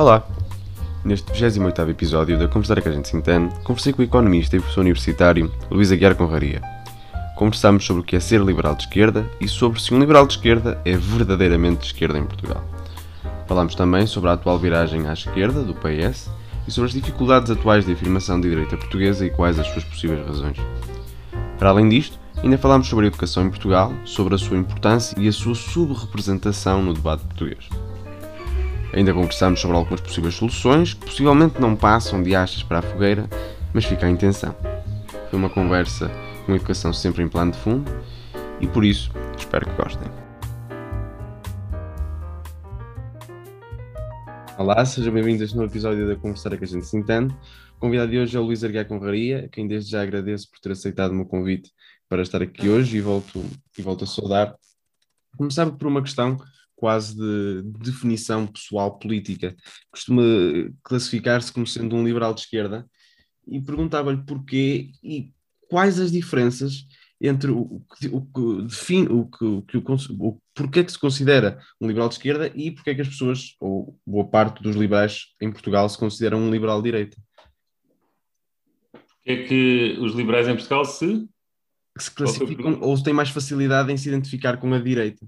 Olá! Neste 28 episódio da Conversar que a gente se entende, conversei com o economista e professor universitário Luís Aguiar Conraria. Conversámos sobre o que é ser liberal de esquerda e sobre se um liberal de esquerda é verdadeiramente de esquerda em Portugal. Falámos também sobre a atual viragem à esquerda do PS e sobre as dificuldades atuais de afirmação da direita portuguesa e quais as suas possíveis razões. Para além disto, ainda falámos sobre a educação em Portugal, sobre a sua importância e a sua subrepresentação no debate português. Ainda conversámos sobre algumas possíveis soluções que possivelmente não passam de achas para a fogueira, mas fica a intenção. Foi uma conversa com educação sempre em plano de fundo e por isso espero que gostem. Olá, sejam bem-vindos novo episódio da Conversar que a gente se entende. O convidado de hoje é o Luís Arguiar Conraria, quem desde já agradeço por ter aceitado o meu convite para estar aqui hoje e volto, e volto a saudar. Começava por uma questão quase de definição pessoal política. Costuma classificar-se como sendo um liberal de esquerda e perguntava-lhe porquê e quais as diferenças entre o, o que define o que o, que o, o porquê que se considera um liberal de esquerda e porquê que as pessoas ou boa parte dos liberais em Portugal se consideram um liberal de direita. Porquê é que os liberais em Portugal se se classificam ou têm mais facilidade em se identificar com a direita?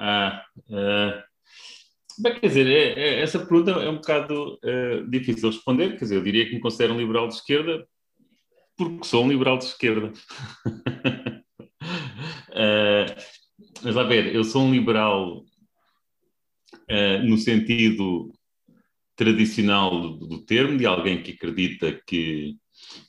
Ah, uh, bem, quer dizer, é, é, essa pergunta é um bocado uh, difícil de responder. Quer dizer, eu diria que me considero um liberal de esquerda porque sou um liberal de esquerda. uh, mas lá ver, eu sou um liberal no sentido tradicional do, do, termo, de alguém que acredita que,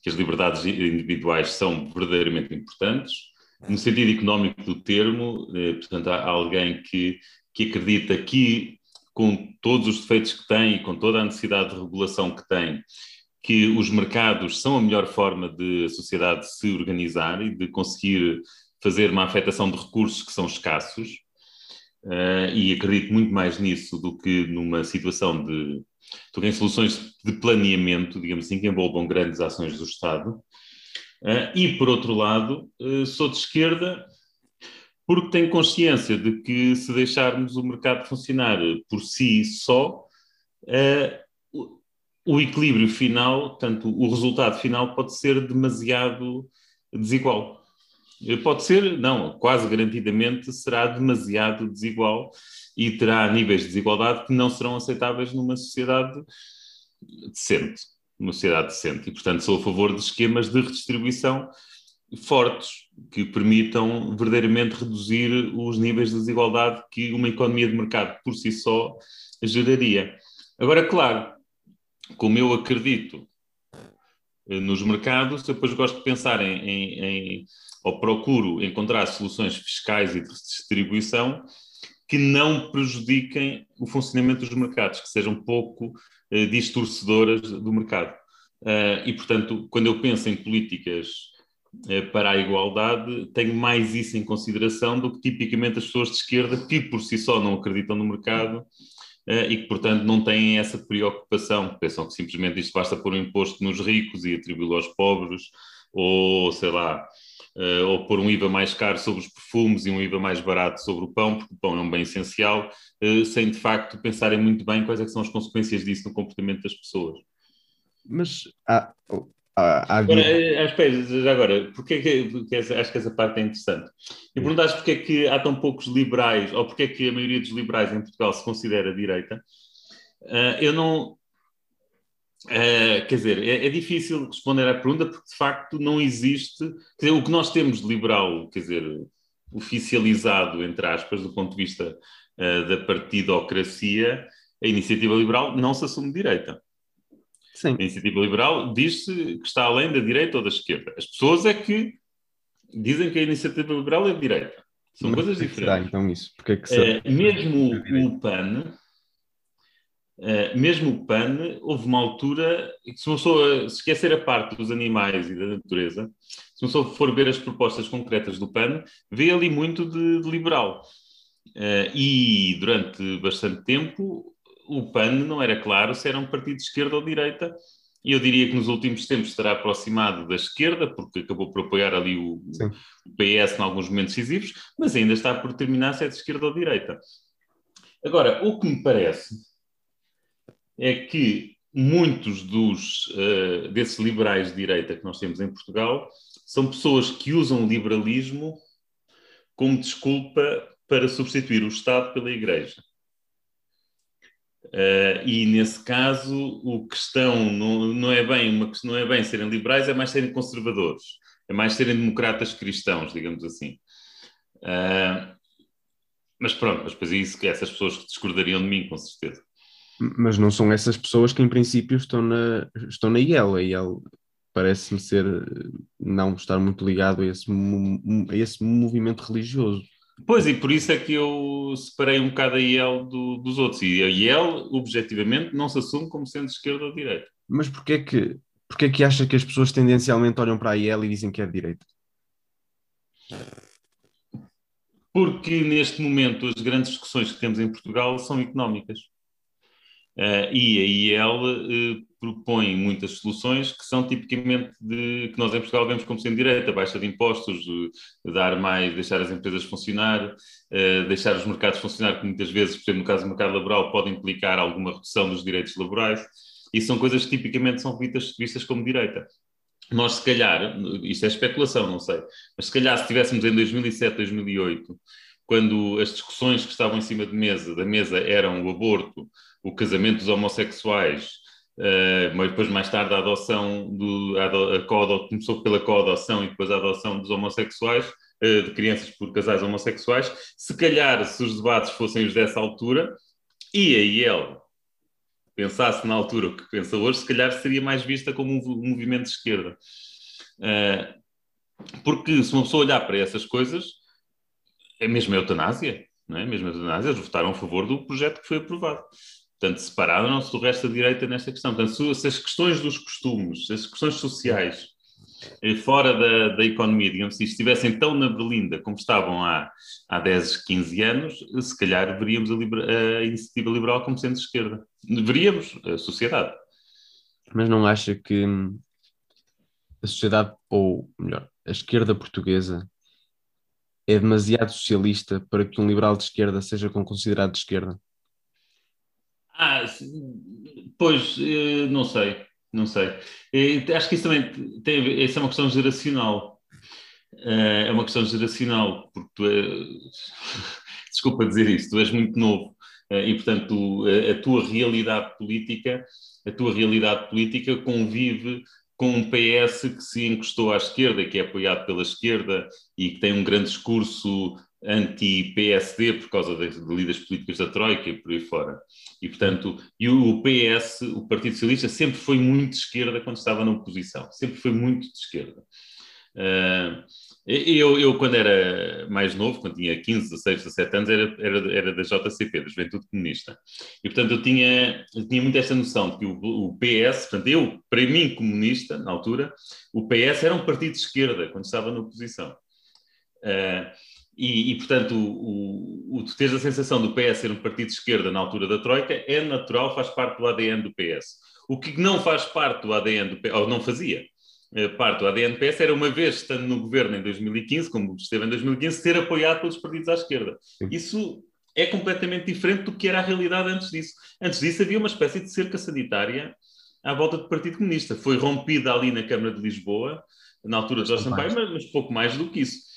que as liberdades individuais são verdadeiramente importantes no sentido económico do termo, eh, portanto, há alguém que, que acredita que, com todos os defeitos que tem e com toda a necessidade de regulação que tem, que os mercados são a melhor forma de a sociedade se organizar e de conseguir fazer uma afetação de recursos que são escassos. Uh, e acredito muito mais nisso do que numa situação de. que em soluções de planeamento, digamos assim, que envolvam grandes ações do Estado. Uh, e, por outro lado, uh, sou de esquerda porque tenho consciência de que se deixarmos o mercado funcionar por si só, uh, o equilíbrio final, tanto o resultado final, pode ser demasiado desigual. Pode ser, não, quase garantidamente será demasiado desigual e terá níveis de desigualdade que não serão aceitáveis numa sociedade decente uma sociedade decente. E, portanto, sou a favor de esquemas de redistribuição fortes que permitam verdadeiramente reduzir os níveis de desigualdade que uma economia de mercado por si só geraria. Agora, claro, como eu acredito eh, nos mercados, depois gosto de pensar em, em, em, ou procuro encontrar soluções fiscais e de distribuição que não prejudiquem o funcionamento dos mercados, que sejam pouco eh, distorcedoras do mercado. Uh, e, portanto, quando eu penso em políticas uh, para a igualdade, tenho mais isso em consideração do que tipicamente as pessoas de esquerda, que por si só não acreditam no mercado uh, e que, portanto, não têm essa preocupação. Pensam que simplesmente isto basta pôr um imposto nos ricos e atribuí-lo aos pobres, ou sei lá, uh, ou pôr um IVA mais caro sobre os perfumes e um IVA mais barato sobre o pão, porque o pão é um bem essencial, uh, sem de facto pensarem muito bem quais é são as consequências disso no comportamento das pessoas. Mas há. há, há agora, eh, espera, já agora, porque que, porque acho que essa parte é interessante. E perguntaste porque é que há tão poucos liberais, ou porque é que a maioria dos liberais em Portugal se considera direita. Uh, eu não, Uh, quer dizer, é, é, difícil responder à pergunta porque de facto não existe. Quer dizer, o que nós temos de liberal, quer dizer, oficializado, entre aspas, do ponto de vista uh, da partidocracia, a iniciativa liberal não se assume direita. Sim. A iniciativa liberal diz-se que está além da direita ou da esquerda. As pessoas é que dizem que a iniciativa liberal é de direita. São Mas coisas diferentes. Será, então isso? Porque é que uh, mesmo o PAN Uh, mesmo o PAN, houve uma altura que se uma pessoa se esquecer a parte dos animais e da natureza, se uma pessoa for ver as propostas concretas do PAN, vê ali muito de, de liberal. Uh, e durante bastante tempo o PAN não era claro se era um partido de esquerda ou de direita, e eu diria que nos últimos tempos terá aproximado da esquerda, porque acabou por apoiar ali o, o PS em alguns momentos decisivos, mas ainda está por determinar se é de esquerda ou de direita. Agora, o que me parece é que muitos dos, uh, desses liberais de direita que nós temos em Portugal são pessoas que usam o liberalismo como desculpa para substituir o Estado pela Igreja. Uh, e nesse caso, o questão não, não, é bem uma, não é bem serem liberais, é mais serem conservadores, é mais serem democratas cristãos, digamos assim. Uh, mas pronto, mas depois é isso que essas pessoas discordariam de mim, com certeza. Mas não são essas pessoas que em princípio estão na, estão na IEL. A IEL parece-me ser não estar muito ligado a esse, a esse movimento religioso. Pois, e por isso é que eu separei um bocado a IEL do, dos outros. E a IEL, objetivamente, não se assume como sendo de esquerda ou direita. Mas porquê que, porquê que acha que as pessoas tendencialmente olham para a IEL e dizem que é de direita? Porque neste momento as grandes discussões que temos em Portugal são económicas. Uh, e a IEL uh, propõe muitas soluções que são tipicamente de, que nós em Portugal vemos como sendo direita, baixa de impostos, uh, dar mais, deixar as empresas funcionar, deixar os mercados funcionar, que muitas vezes, por exemplo, no caso do mercado laboral, pode implicar alguma redução dos direitos laborais, e são coisas que tipicamente são vistas, vistas como direita. Nós, se calhar, isto é especulação, não sei, mas se calhar se estivéssemos em 2007, 2008, quando as discussões que estavam em cima de mesa, da mesa eram o aborto, o casamento dos homossexuais, uh, mas depois mais tarde a adoção, do, a, a começou pela coadoção e depois a adoção dos homossexuais, uh, de crianças por casais homossexuais, se calhar se os debates fossem os dessa altura, e a IEL pensasse na altura o que pensa hoje, se calhar seria mais vista como um, movimento de esquerda. Uh, porque se uma pessoa olhar para essas coisas, é mesmo a eutanásia, não é? Mesmo a eutanásia, eles votaram a favor do projeto que foi aprovado. Portanto, separaram-se do resto da direita nesta questão. Portanto, se as questões dos costumes, as questões sociais, eh, fora da, da economia, digamos assim, estivessem tão na berlinda como estavam há, há 10, 15 anos, se calhar veríamos a, a iniciativa liberal como sendo esquerda. Veríamos a sociedade. Mas não acha que a sociedade, ou melhor, a esquerda portuguesa é demasiado socialista para que um liberal de esquerda seja considerado de esquerda? Ah, pois, eh, não sei, não sei. Eh, acho que isso também tem a ver, essa é uma questão geracional. Eh, é uma questão geracional, porque tu é, desculpa dizer isto, tu és muito novo e, portanto, a tua realidade política, a tua realidade política convive com um PS que se encostou à esquerda, que é apoiado pela esquerda e que tem um grande discurso anti-PSD por causa das lidas políticas da Troika e por aí fora. E, portanto, e o PS, o Partido Socialista, sempre foi muito de esquerda quando estava na oposição, sempre foi muito de esquerda. Uh, eu, eu, quando era mais novo, quando tinha 15, 16, 17 anos, era, era, era da JCP, da Juventude Comunista. E, portanto, eu tinha, eu tinha muito esta noção de que o, o, PS, portanto, eu, para mim, comunista, na altura, o PS era um partido de esquerda quando estava na oposição. Uh, e, e, portanto, o, o, tu tens a sensação do PS ser um partido de esquerda na altura da Troika é natural, faz parte do ADN do PS. O que não faz parte do ADN do PS, ou não fazia eh, parte do ADN do PS, era uma vez estando no governo em 2015, como esteve em 2015, ser apoiado pelos partidos à esquerda. Isso é completamente diferente do que era a realidade antes disso. Antes disso havia uma espécie de cerca sanitária à volta do Partido Comunista. Foi rompida ali na Câmara de Lisboa, na altura de Jorge Sampaio, mas, mas pouco mais do que isso.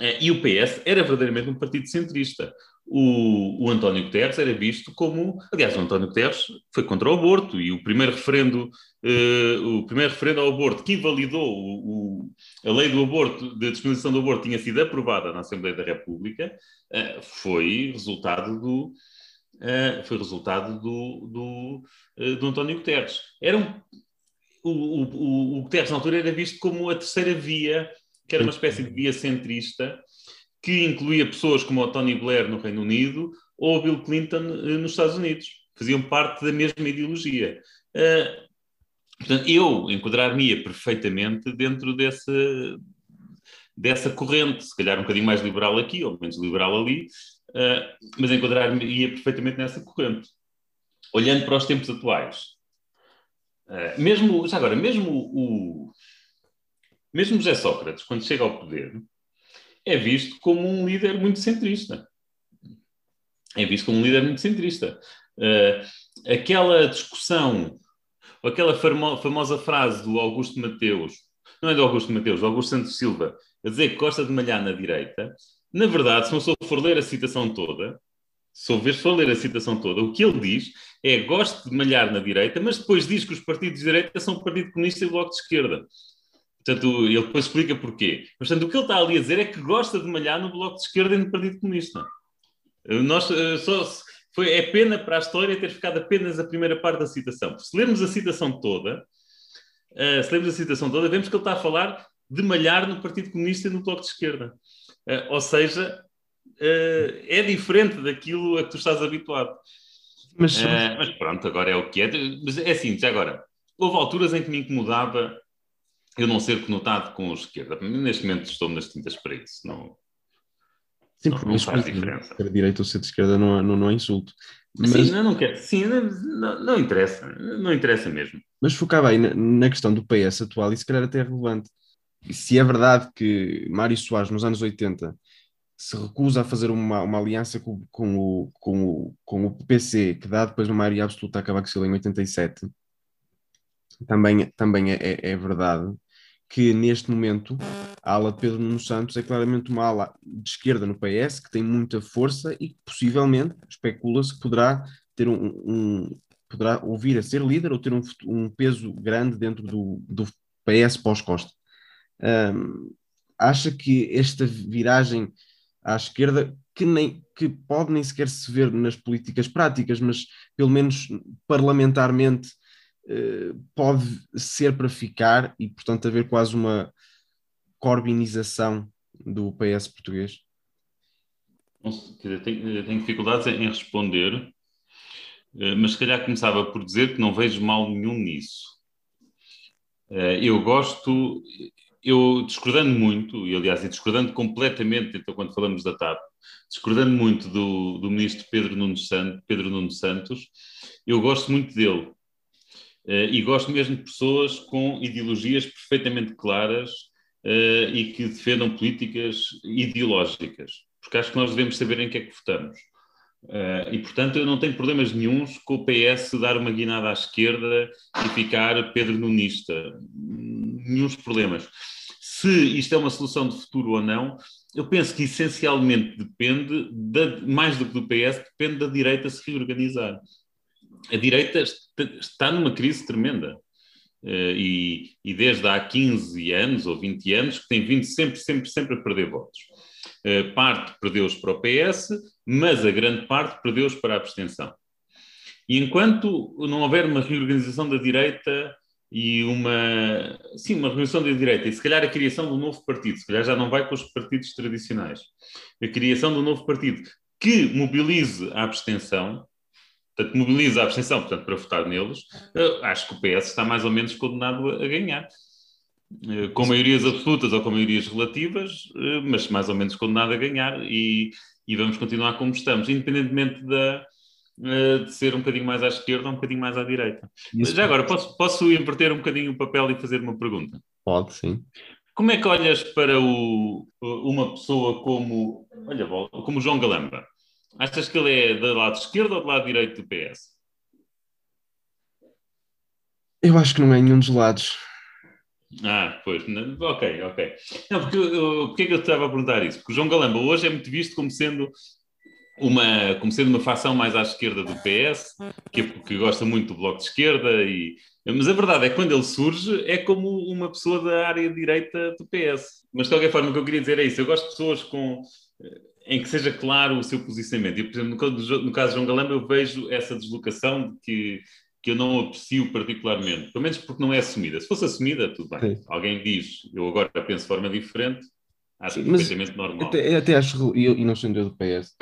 Eh, e o PS era verdadeiramente um partido centrista. O, o, António Guterres era visto como, aliás, o António Guterres foi contra o aborto e o primeiro referendo, uh, o primeiro referendo ao aborto que invalidou o, o, a lei do aborto, de disponibilização do aborto, tinha sido aprovada na Assembleia da República, uh, foi resultado do uh, foi resultado do, do, do António Guterres. Era um, o, o, o Guterres na altura era visto como a terceira via que era uma espécie de via centrista que incluía pessoas como o Tony Blair no Reino Unido ou o Bill Clinton eh, nos Estados Unidos. Faziam parte da mesma ideologia. Uh, portanto, eu enquadrar-me-ia perfeitamente dentro dessa, dessa corrente, se calhar um bocadinho mais liberal aqui ou menos liberal ali, uh, mas enquadrar-me-ia perfeitamente nessa corrente. Olhando para os tempos atuais. Uh, mesmo, já agora, mesmo o, mesmo José Sócrates, quando chega ao poder, é visto como um líder muito centrista. É visto como um líder muito centrista. Uh, aquela discussão, aquela famosa frase do Augusto Mateus, não é do Augusto Mateus, do Augusto Santos Silva, a dizer que gosta de malhar na direita, na verdade, se não sou for ler a citação toda, se for ler a citação toda, o que ele diz é gosto de malhar na direita, mas depois diz que os partidos de direita são o Partido Comunista e o Bloco de Esquerda. Portanto, ele depois explica porquê. Mas, portanto, o que ele está ali a dizer é que gosta de malhar no Bloco de Esquerda e no Partido Comunista. Nós, eh, só, foi, é pena para a história ter ficado apenas a primeira parte da citação. Se lermos a citação toda, uh, se lermos a citação toda, vemos que ele está a falar de malhar no Partido Comunista e no Bloco de Esquerda. Uh, ou seja, uh, é diferente daquilo a que tu estás habituado. Mas, mas, pronto, agora é o que é. Mas é assim, já agora, houve alturas em que me incomodava eu não ser conotado com a esquerda. Neste momento estou nas tintas para isso. Não, Sim, porque não, faz diferença. Ser direita ou ser de esquerda não, não, não é insulto. Mas... Sim, não, não quero. Sim, não, não, interessa. Não interessa mesmo. Mas focar bem na, na, questão do PS atual, e se calhar até é relevante. Se é verdade que Mário Soares, nos anos 80, se recusa a fazer uma, uma aliança com, com, o, com, o, com o PC, que dá depois uma maioria absoluta a acabar com ele em 87, também, também é, é, é verdade que neste momento a ala de Pedro Nuno Santos é claramente uma ala de esquerda no PS que tem muita força e que possivelmente especula-se que poderá ter um, um, poderá ouvir a ser líder ou ter um, um peso grande dentro do, do PS pós-Costa. Um, acha que esta viragem à esquerda, que, nem, que pode nem sequer se ver nas políticas práticas, mas pelo menos parlamentarmente pode ser para ficar e, portanto, haver quase uma corbinização do PS português? Tenho, dificuldades em responder, eh, mas se calhar começava por dizer que não vejo mal nenhum nisso. Eh, eu gosto, eu discordando muito, e aliás, discordando completamente, então, quando falamos da TAP, discordando muito do, do ministro Pedro Nuno, Santos, Pedro Santos, eu gosto muito dele. Uh, e gosto mesmo de pessoas com ideologias perfeitamente claras uh, e que defendam políticas ideológicas, porque acho que nós devemos saber em que é que votamos. Uh, e, portanto, eu não tenho problemas nenhums com o PS dar uma guinada à esquerda e ficar Pedro Nunista. Nenhum problemas. Se isto é uma solução de futuro ou não, eu penso que essencialmente depende, da, mais do que do PS, depende da direita se reorganizar a direita está numa crise tremenda. Uh, e, e, desde há 15 anos ou 20 anos que tem vindo sempre, sempre, sempre a perder votos. Uh, parte perdeu-os para o PS, mas a grande parte perdeu-os para a abstenção. E enquanto não houver uma reorganização da direita e uma, sim, uma reorganização da direita, e se calhar a criação de um novo partido, se calhar já não vai com os partidos tradicionais, a criação de um novo partido que mobilize a abstenção, portanto, mobiliza a abstenção portanto, para votar neles, acho que o PS está mais ou menos condenado a, ganhar. Eh, com maiorias absolutas ou com maiorias relativas, eh, mas mais ou menos condenado a ganhar e, e vamos continuar como estamos, independentemente da, eh, de ser um bocadinho mais à esquerda ou um bocadinho mais à direita. Isso Já agora, posso, posso inverter um bocadinho o papel e fazer uma pergunta? Pode, sim. Como é que olhas para o, uma pessoa como, olha, como João Galamba? Achas que ele é do lado esquerdo ou do lado direito do PS? Eu acho que não é nenhum dos lados. Ah, pois, não, ok, ok. Não, porque, eu, porque é que eu estava a perguntar isso? Porque o João Galamba hoje é muito visto como sendo uma, como sendo uma facção mais à esquerda do PS, que, que gosta muito do Bloco de Esquerda, e, mas a verdade é que quando ele surge é como uma pessoa da área direita do PS. Mas de qualquer forma, o que eu queria dizer é isso: eu gosto de pessoas com em que seja claro o seu posicionamento. E, por exemplo, no, caso de João Galamba, eu vejo essa deslocação de que, que eu não aprecio particularmente, pelo menos porque não é assumida. Se fosse assumida, tudo bem. Sim. Alguém diz, eu agora penso de forma diferente, acho Sim, perfeitamente normal. Até, até acho, e, e não sendo eu do PS,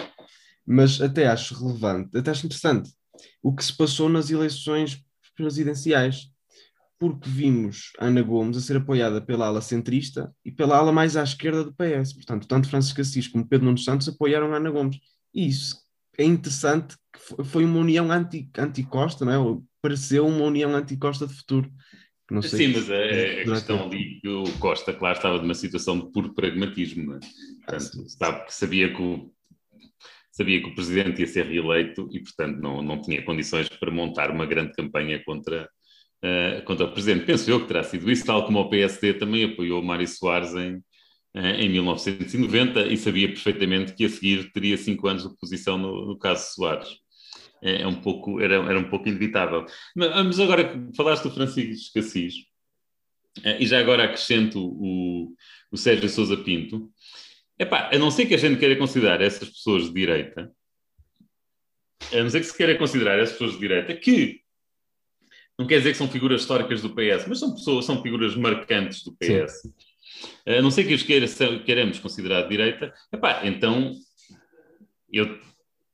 mas até acho relevante, até acho interessante o que se passou nas eleições presidenciais porque vimos Ana Gomes a ser apoiada pela ala centrista e pela ala mais à esquerda do PS. Portanto, tanto Francisco Assis como Pedro Nuno Santos apoiaram Ana Gomes. E isso é interessante, que foi uma união anti-Costa, não é? Pareceu uma união anti-Costa de futuro. Não Sim, mas é, a questão ali que o Costa, claro, estava numa situação de puro pragmatismo. É? Portanto, ah, sabe, sabia que o sabia que o presidente ia ser reeleito e, portanto, não, não tinha condições para montar uma grande campanha contra, uh, contra o presidente. Penso eu que terá sido isso, tal como o PSD também apoiou Mário Soares em, uh, em 1990 e sabia perfeitamente que a seguir teria cinco anos de oposição no, no caso Soares. É, é, um pouco, era, era um pouco inevitável. Mas agora falaste do Francisco Assis, uh, e já agora acrescento o, o Sérgio Sousa Pinto, Epá, a não ser que a gente queira considerar essas pessoas de direita, a não ser que se queira considerar essas pessoas de direita, que não quer dizer que são figuras históricas do PS, mas são pessoas, são figuras marcantes do PS. Sim. A não ser que os queira, queiramos considerar de direita, epá, então eu,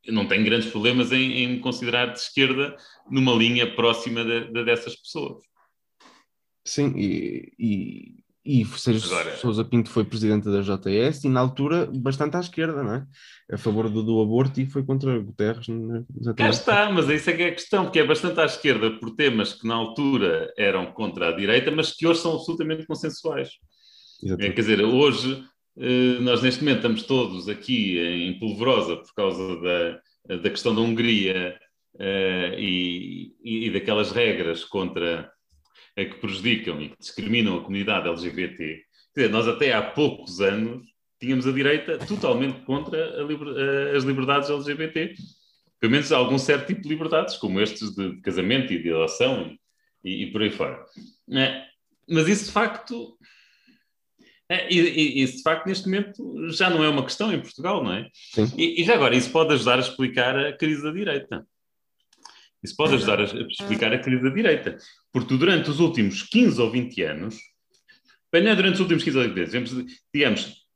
eu não tenho grandes problemas em, em me considerar de esquerda numa linha próxima de, de dessas pessoas. Sim, e, e e Sérgio Agora... Sousa Pinto foi presidente da JS e na altura bastante à esquerda, não é? A favor do, do aborto e foi contra Guterres. É? Cá está, mas isso é que é a questão, porque é bastante à esquerda por temas que na altura eram contra a direita, mas que hoje são absolutamente consensuais. É, quer dizer, hoje eh, nós neste momento estamos todos aqui em polvorosa por causa da, da questão da Hungria uh, e, e, daquelas regras contra é que prejudicam e que discriminam a comunidade LGBT. Quer dizer, nós até há poucos anos tínhamos a direita totalmente contra liber, as liberdades LGBT. Pelo menos algum certo tipo de liberdades, como estes de casamento e de adoção e, e por aí fora. É, mas isso de facto. É, e, isso de facto neste momento já não é uma questão em Portugal, não é? E, e já agora, isso pode ajudar a explicar a crise da direita. Isso pode ajudar a explicar a crise da direita. Porque durante os últimos 15 ou 20 anos, bem, não é durante os últimos 15 ou 20 anos, digamos,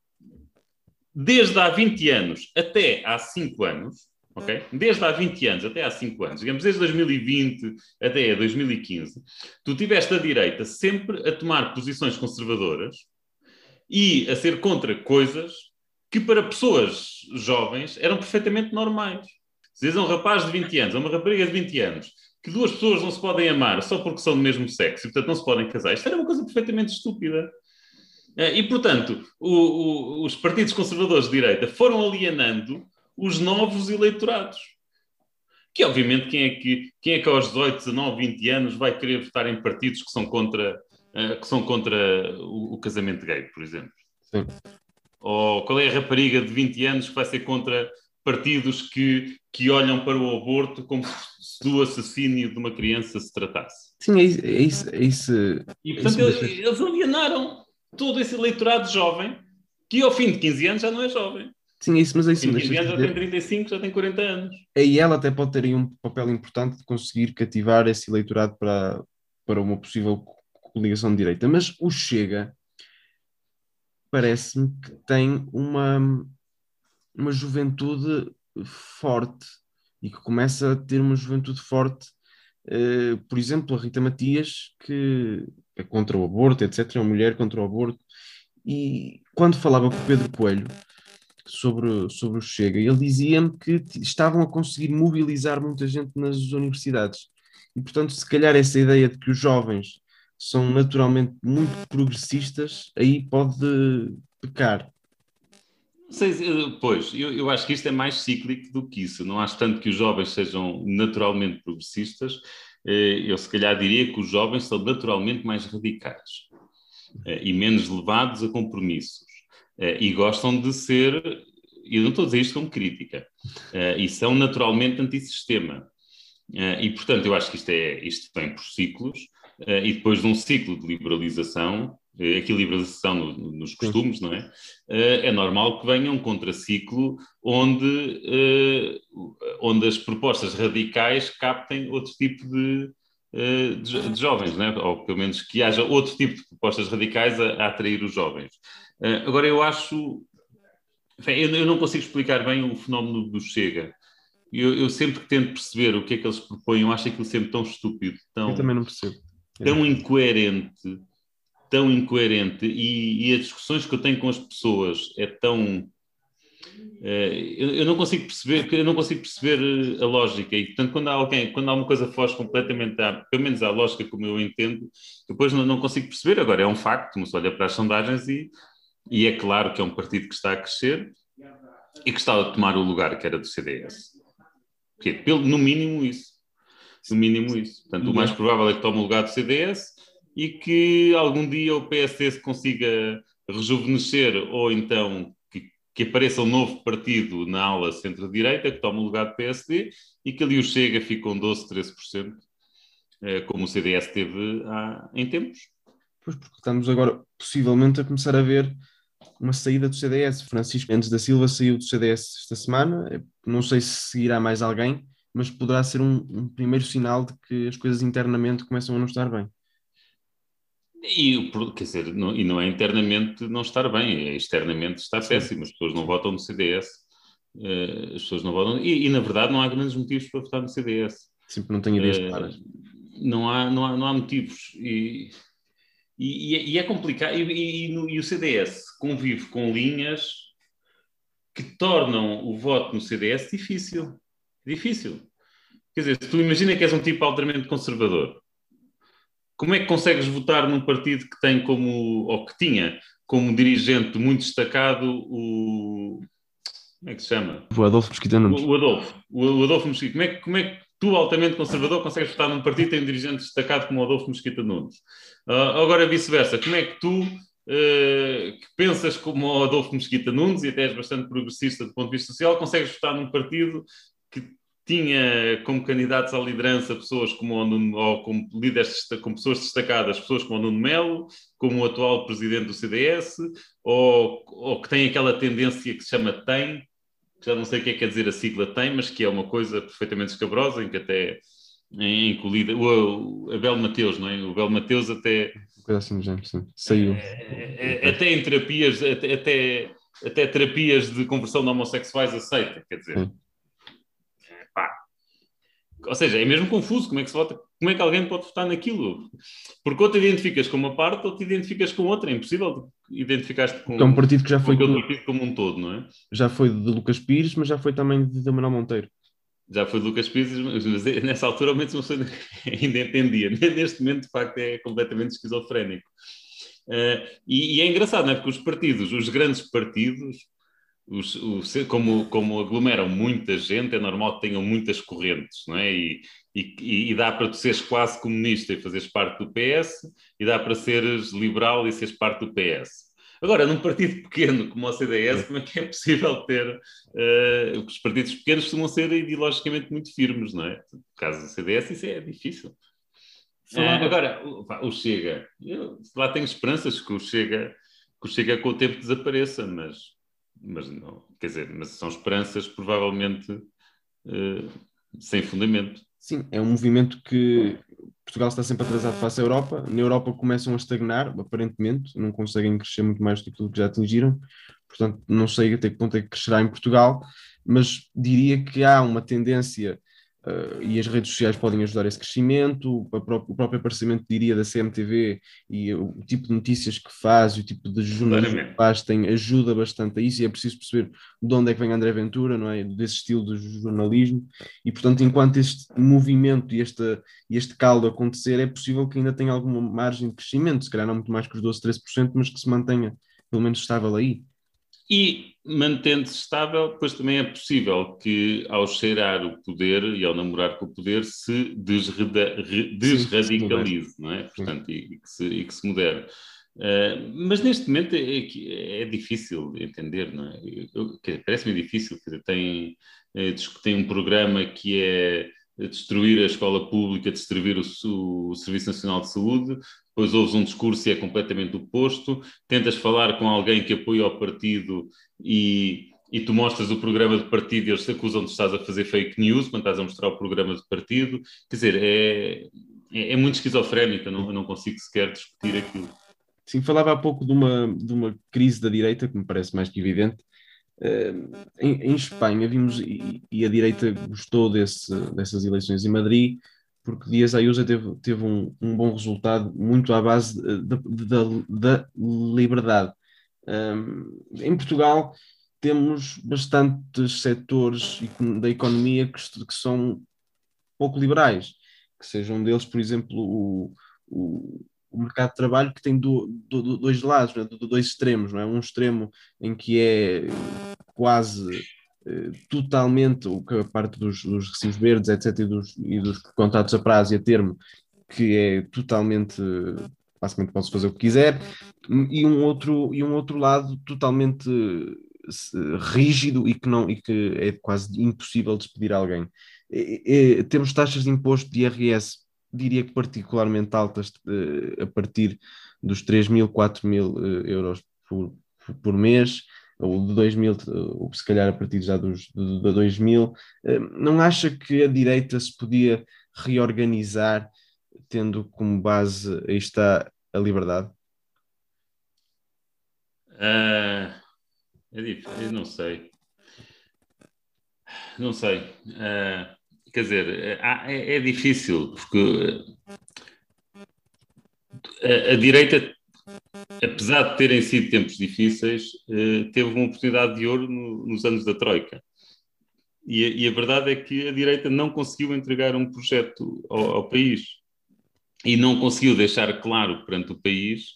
desde há 20 anos até há 5 anos, ok? Desde há 20 anos até há 5 anos, digamos, desde 2020 até 2015, tu tiveste a direita sempre a tomar posições conservadoras e a ser contra coisas que para pessoas jovens eram perfeitamente normais. Se dizes a um rapaz de 20 anos, a uma rapariga de 20 anos, que duas pessoas não se podem amar só porque são do mesmo sexo e, portanto, não se podem casar, isto era uma coisa perfeitamente estúpida. Eh, e, portanto, o, o, os partidos conservadores de direita foram alienando os novos eleitorados. Que, obviamente, quem é que, quem é que aos 18, 19, 20 anos vai querer votar em partidos que são contra, uh, que são contra o, o, casamento gay, por exemplo? Sim. Ou qual é a rapariga de 20 anos que vai ser contra partidos que, que olham para o aborto como se do assassínio de uma criança se tratasse. Sim, é isso. É isso, é isso e portanto é isso eles, eles alienaram todo esse eleitorado jovem que ao fim de 15 anos já não é jovem. Sim, é isso, mas é isso. 15 anos já tem 35, já tem 40 anos. Aí ela até pode ter aí um papel importante de conseguir cativar esse eleitorado para, para uma possível coligação de direita. Mas o Chega parece-me que tem uma, uma juventude forte e que começa a ter uma juventude forte. Uh, por exemplo, a Rita Matias, que é contra o aborto, etc., é uma mulher contra o aborto. E quando falava com o Pedro Coelho sobre, sobre o Chega, ele dizia-me que estavam a conseguir mobilizar muita gente nas universidades. E, portanto, se calhar essa ideia de que os jovens são naturalmente muito progressistas, aí pode pecar. Sei, pois, eu, eu, acho que isto é mais cíclico do que isso. Não acho tanto que os jovens sejam naturalmente progressistas. Eh, eu, se calhar, diria que os jovens são naturalmente mais radicais eh, e menos levados a compromissos. Eh, e gostam de ser, e não estou a dizer isto como crítica, e são naturalmente antissistema. E, portanto, eu acho que isto, é, isto vem por ciclos, e depois de um ciclo de liberalização, eh, equilibração no, nos costumes, não é? Eh, é normal que venha um contraciclo onde, eh, onde as propostas radicais captem outro tipo de, de, de jovens, não é? ou pelo menos que haja outro tipo de propostas radicais a, a atrair os jovens. Agora, eu acho. Eu não consigo explicar bem o fenómeno do Chega. Eu, eu sempre que tento perceber o que é que eles propõem, eu acho aquilo sempre tão estúpido, tão, eu também não percebo. tão incoerente tão incoerente e, e, as discussões que eu tenho com as pessoas é tão uh, eu, eu, não consigo perceber eu não consigo perceber eh, a lógica e portanto quando há alguém quando há uma coisa foge completamente à, pelo menos à lógica como eu entendo depois não, não consigo perceber agora é um facto mas olha para as sondagens e, e é claro que é um partido que está a crescer e que estava a tomar o lugar que era do CDS. Porque, pelo, no mínimo isso. No mínimo isso. Portanto, o mais provável é que tome o lugar do CDS e que algum dia o PSD se consiga rejuvenescer ou então que, que apareça um novo partido na ala centro-direita que tome o lugar do PSD e que ali o Chega fique com 12, 13%, eh, como o CDS teve há, em tempos. Pois, porque estamos agora possivelmente a começar a ver uma saída do CDS. Francisco Mendes da Silva saiu do CDS esta semana. Não sei se seguirá mais alguém, mas poderá ser um, um primeiro sinal de que as coisas internamente começam a não estar bem. E, quer dizer, não, e não é internamente não estar bem, é externamente está péssimo. As pessoas não votam no CDS, eh, as pessoas não votam. E, e, na verdade, não há grandes motivos para votar no CDS. Sempre não tenho ideias uh, claras. Não há, não, há, não há motivos. E, e, e é complicado. E, no, e o CDS convive com linhas que tornam o voto no CDS difícil. Difícil. Quer dizer, se tu imagina que és um tipo altamente conservador como é que consegues votar num partido que tem como, ou que tinha como dirigente muito destacado o. Como é que se chama? O Adolfo Mesquita Nunes. O, o Adolfo. O, o, Adolfo Mesquita. Como é, como é que tu, altamente conservador, consegues votar num partido que tem um dirigente destacado como o Adolfo Mesquita Nunes? Uh, agora, vice-versa. Como é que tu, uh, que pensas como o Adolfo Mesquita Nunes e até és bastante progressista do ponto de vista social, consegues votar num partido que tinha como candidatos à liderança pessoas como o Nuno, ou como líderes, como pessoas destacadas, pessoas como o Nuno Melo, como o atual presidente do CDS, ou, ou que tem aquela tendência que se chama TEM, que já não sei o que é que quer dizer a sigla TEM, mas que é uma coisa perfeitamente escabrosa, em que até em colida, o, o Abel Mateus, não é? O Abel Mateus até... Assim género, sim. Saiu. É, é, até em terapias, até, até, até terapias de conversão de homossexuais aceita, quer dizer... Sim ou seja, é mesmo confuso como é que se vota, como é que alguém pode votar naquilo? Porque ou te identificas com uma parte ou te identificas com outra, é impossível identificar-te com, é um partido que já foi com partido como um todo, não é? Já foi de Lucas Pires, mas já foi também de Manuel Monteiro. Já foi de Lucas Pires, mas nessa altura ao menos ainda entendia. Neste momento, de facto, é completamente esquizofrénico. Uh, e, e, é engraçado, não é? Porque os partidos, os grandes partidos, os, como, como aglomeram muita gente, é normal que tenham muitas correntes, não é? E, e, e dá para tu seres quase comunista e fazeres parte do PS, e dá para seres liberal e seres parte do PS. Agora, num partido pequeno como o CDS, como é que é possível ter. Uh, os partidos pequenos costumam ser ideologicamente muito firmes, não é? No caso do CDS, isso é difícil. Uh, agora, o, o Chega, eu lá tenho esperanças que o Chega, que o Chega com o tempo desapareça, mas mas não, quer dizer, mas são esperanças provavelmente uh, sem fundamento. Sim, é um movimento que Portugal está sempre atrasado face à Europa. Na Europa começam a estagnar, aparentemente, não conseguem crescer muito mais do que que já atingiram. Portanto, não sei até que ponto é que crescerá em Portugal, mas diria que há uma tendência Uh, e as redes sociais podem ajudar esse crescimento, pró o próprio aparecimento, diria, da CMTV e o tipo de notícias que faz, o tipo de jornalismo que faz, tem, ajuda bastante a isso e é preciso perceber de onde é que vem André Ventura, não é? Desse estilo de jornalismo e, portanto, enquanto este movimento e este, este caldo acontecer, é possível que ainda tenha alguma margem de crescimento, se calhar não muito mais que os 12, 13%, mas que se mantenha pelo menos estável aí. E mantendo-se estável, depois também é possível que, ao cheirar o poder e ao namorar com o poder, se desradicalize, não é? Portanto, e, e, que se, e que se modere. Uh, mas neste momento é, é, é, difícil entender, não é? Parece-me difícil, quer dizer, tem, é, tem um programa que é destruir a escola pública, destruir o, o, Serviço Nacional de Saúde, depois ouves um discurso e é completamente oposto, tentas falar com alguém que apoia o partido e, e tu mostras o programa de partido e eles se acusam de estás a fazer fake news quando estás a mostrar o programa de partido. Quer dizer, é, é, é muito esquizofrénico, eu não, eu não consigo sequer discutir aquilo. Sim, falava há pouco de uma, de uma crise da direita, que me parece mais que evidente, em, em, Espanha vimos, e, e, a direita gostou desse, dessas eleições em Madrid, porque Dias Ayuso teve, teve um, um bom resultado muito à base da, da, da liberdade. Um, em Portugal temos bastantes setores da economia que, que são pouco liberais, que sejam deles, por exemplo, o, o, o mercado de trabalho que tem do, do, do dois lados, né? do, dois extremos, não é? Um extremo em que é quase eh, totalmente a parte dos, dos recibos verdes, etc., e dos, e dos contratos a prazo e a termo, que é totalmente, basicamente posso fazer o que quiser, e um outro, e um outro lado totalmente rígido e que, não, e que é quase impossível despedir alguém. E, e, temos taxas de imposto de IRS, diria que particularmente altas, eh, a partir dos 3 mil, 4 mil euros por, por mês, ou de 2000, ou se calhar a partir já dos, de, de 2000, eh, não acha que a direita se podia reorganizar tendo como base aí está a liberdade? Uh, é difícil, não sei. Não sei. Uh, quer dizer, é, é, é difícil, porque a, a direita apesar de terem sido tempos difíceis, eh, teve uma oportunidade de ouro nos anos da Troika. E a, e a, verdade é que a direita não conseguiu entregar um projeto ao, ao, país e não conseguiu deixar claro perante o país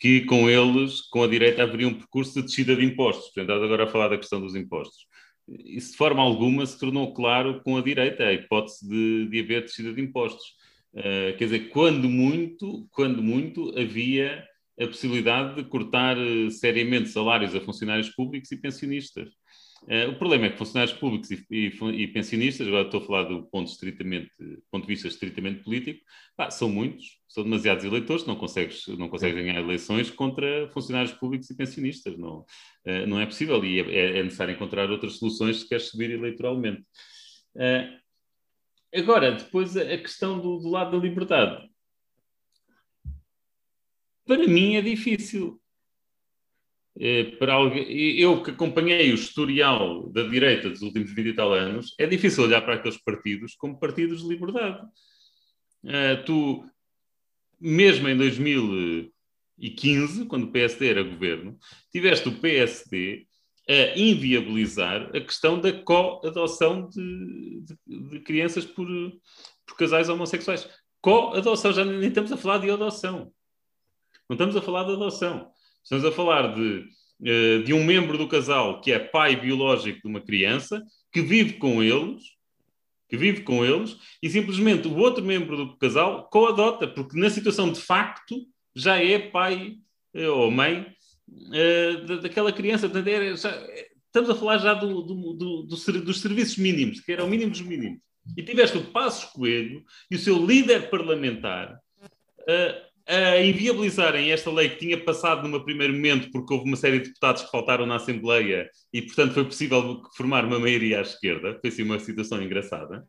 que com eles, com a direita, haveria um percurso de descida de impostos. Portanto, agora a falar da questão dos impostos. Isso de forma alguma se tornou claro com a direita, a hipótese de, de haver descida de impostos. Uh, quer dizer, quando muito, quando muito havia a possibilidade de cortar uh, seriamente salários a funcionários públicos e pensionistas. Uh, o problema é que funcionários públicos e, e, e, pensionistas, agora estou a falar do ponto, estritamente, ponto de vista estritamente político, pá, são muitos, são demasiados eleitores, não consegues, não consegues ganhar eleições contra funcionários públicos e pensionistas, não, uh, não é possível e é, é, necessário encontrar outras soluções se queres subir eleitoralmente. agora, depois a, a questão do, do lado da liberdade para mim é difícil. É, para alguém, eu que acompanhei o historial da direita dos últimos 20 e tal anos, é difícil olhar para aqueles partidos como partidos de liberdade. Uh, tu, mesmo em 2015, quando o PSD era governo, tiveste o PSD a inviabilizar a questão da co-adoção de, de, de, crianças por, por casais homossexuais. Co-adoção, já nem estamos a falar de adoção. Não estamos a falar de adoção. Estamos a falar de, eh, de um membro do casal que é pai biológico de uma criança, que vive com eles, que vive com eles, e simplesmente o outro membro do casal coadota, porque na situação de facto já é pai eh, ou mãe eh, daquela criança. Portanto, é, já, estamos a falar já do, do, do, dos serviços mínimos, que era o mínimo dos mínimos. E tiveste o Passos Coelho e o seu líder parlamentar a inviabilizarem esta lei que tinha passado num primeiro momento porque houve uma série de deputados que faltaram na Assembleia e, portanto, foi possível formar uma maioria à esquerda. Foi assim uma situação engraçada.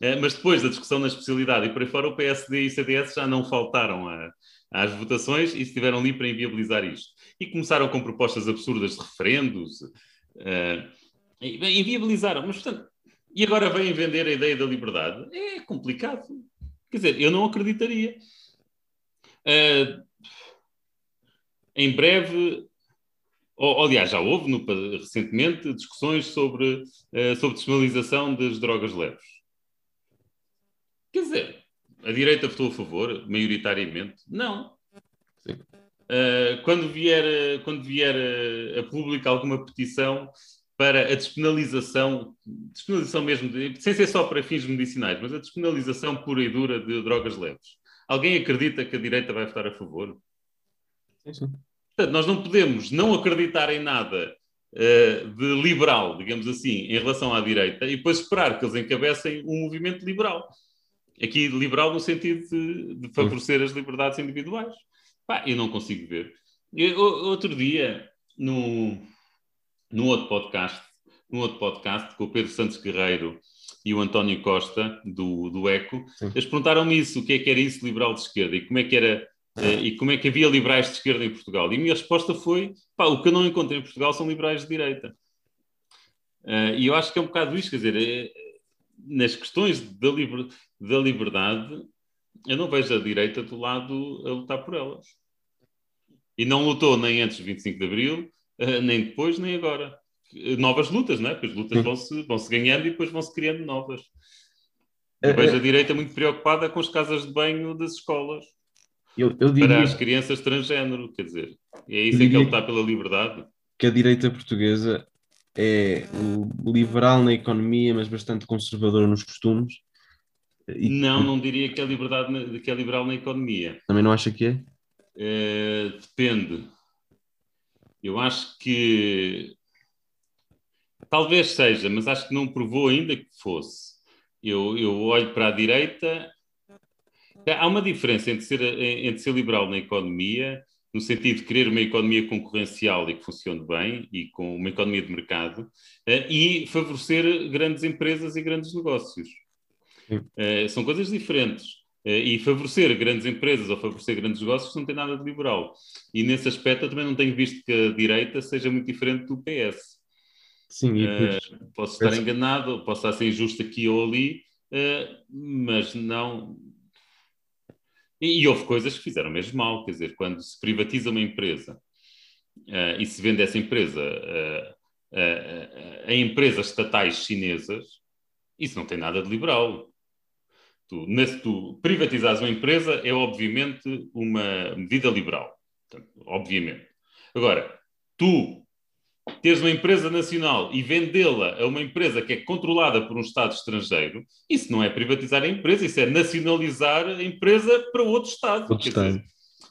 Eh, mas depois da discussão na especialidade e por aí fora, o PSD e o CDS já não faltaram a, às votações e estiveram ali para inviabilizar isto. E começaram com propostas absurdas de referendos. Uh, inviabilizaram, mas portanto. E agora vêm vender a ideia da liberdade? É complicado. Quer dizer, eu não acreditaria. Uh, em breve, ou, aliás, já houve no, recentemente discussões sobre, uh, sobre despenalização das drogas leves. Quer dizer, a direita votou a favor, maioritariamente? Não. Uh, quando vier, quando vier a, a público alguma petição para a despenalização, despenalização mesmo, de, sem ser só para fins medicinais, mas a despenalização pura e dura de drogas leves. Alguém acredita que a direita vai votar a favor? Sim, sim. Portanto, nós não podemos não acreditar em nada uh, de liberal, digamos assim, em relação à direita e depois esperar que eles encabecem um movimento liberal. Aqui, liberal no sentido de, de favorecer as liberdades individuais. Pá, eu não consigo ver. Eu, outro dia, no, no outro podcast, no outro podcast com o Pedro Santos Guerreiro e o António Costa, do, do ECO, Sim. eles perguntaram-me isso, o que é que era isso liberal de esquerda e como é que era uh, e como é que havia liberais de esquerda em Portugal. E a minha resposta foi, pá, o que eu não encontro em Portugal são liberais de direita. Uh, e eu acho que é um bocado isto, quer dizer, é, nas questões da, liber, da liberdade, eu não vejo a direita do lado a lutar por elas. E não lutou nem antes de 25 de Abril, nem depois, nem agora novas lutas, não é? Porque as lutas vão-se vão -se ganhando e depois vão-se criando novas. Eu vejo a direita muito preocupada com as casas de banho das escolas. Eu, eu diria... Para as crianças transgênero, quer dizer. É isso em que ele está pela liberdade. Que a direita portuguesa é liberal na economia, mas bastante conservador nos costumes. E... Não, não diria que é, liberdade, que é liberal na economia. Também não acha que é? é depende. Eu acho que talvez seja, mas acho que não provou ainda que fosse. Eu, eu olho para a direita. Há uma diferença entre ser, entre ser liberal na economia no sentido de querer uma economia concorrencial e que funcione bem, e com uma economia de mercado, eh, e favorecer grandes empresas e grandes negócios. Uh, são coisas diferentes. Uh, e favorecer grandes empresas ou favorecer grandes negócios não tem nada de liberal. E nesse aspecto eu também não tenho visto que a direita seja muito diferente do PS. Sim, e uh, posso estar enganado, posso estar ser injusto aqui ou ali, mas não, e, e, houve coisas que fizeram mesmo mal, quer dizer, quando se privatiza uma empresa uh, e se vende essa empresa uh, uh, em empresas estatais chinesas, isso não tem nada de liberal. Tu, nesse, tu privatizares uma empresa é obviamente uma medida liberal, Portanto, obviamente. Agora, tu teres uma empresa nacional e vendê-la a uma empresa que é controlada por um Estado estrangeiro, isso não é privatizar a empresa, isso é nacionalizar a empresa para outro Estado. Outro Estado. Dizer,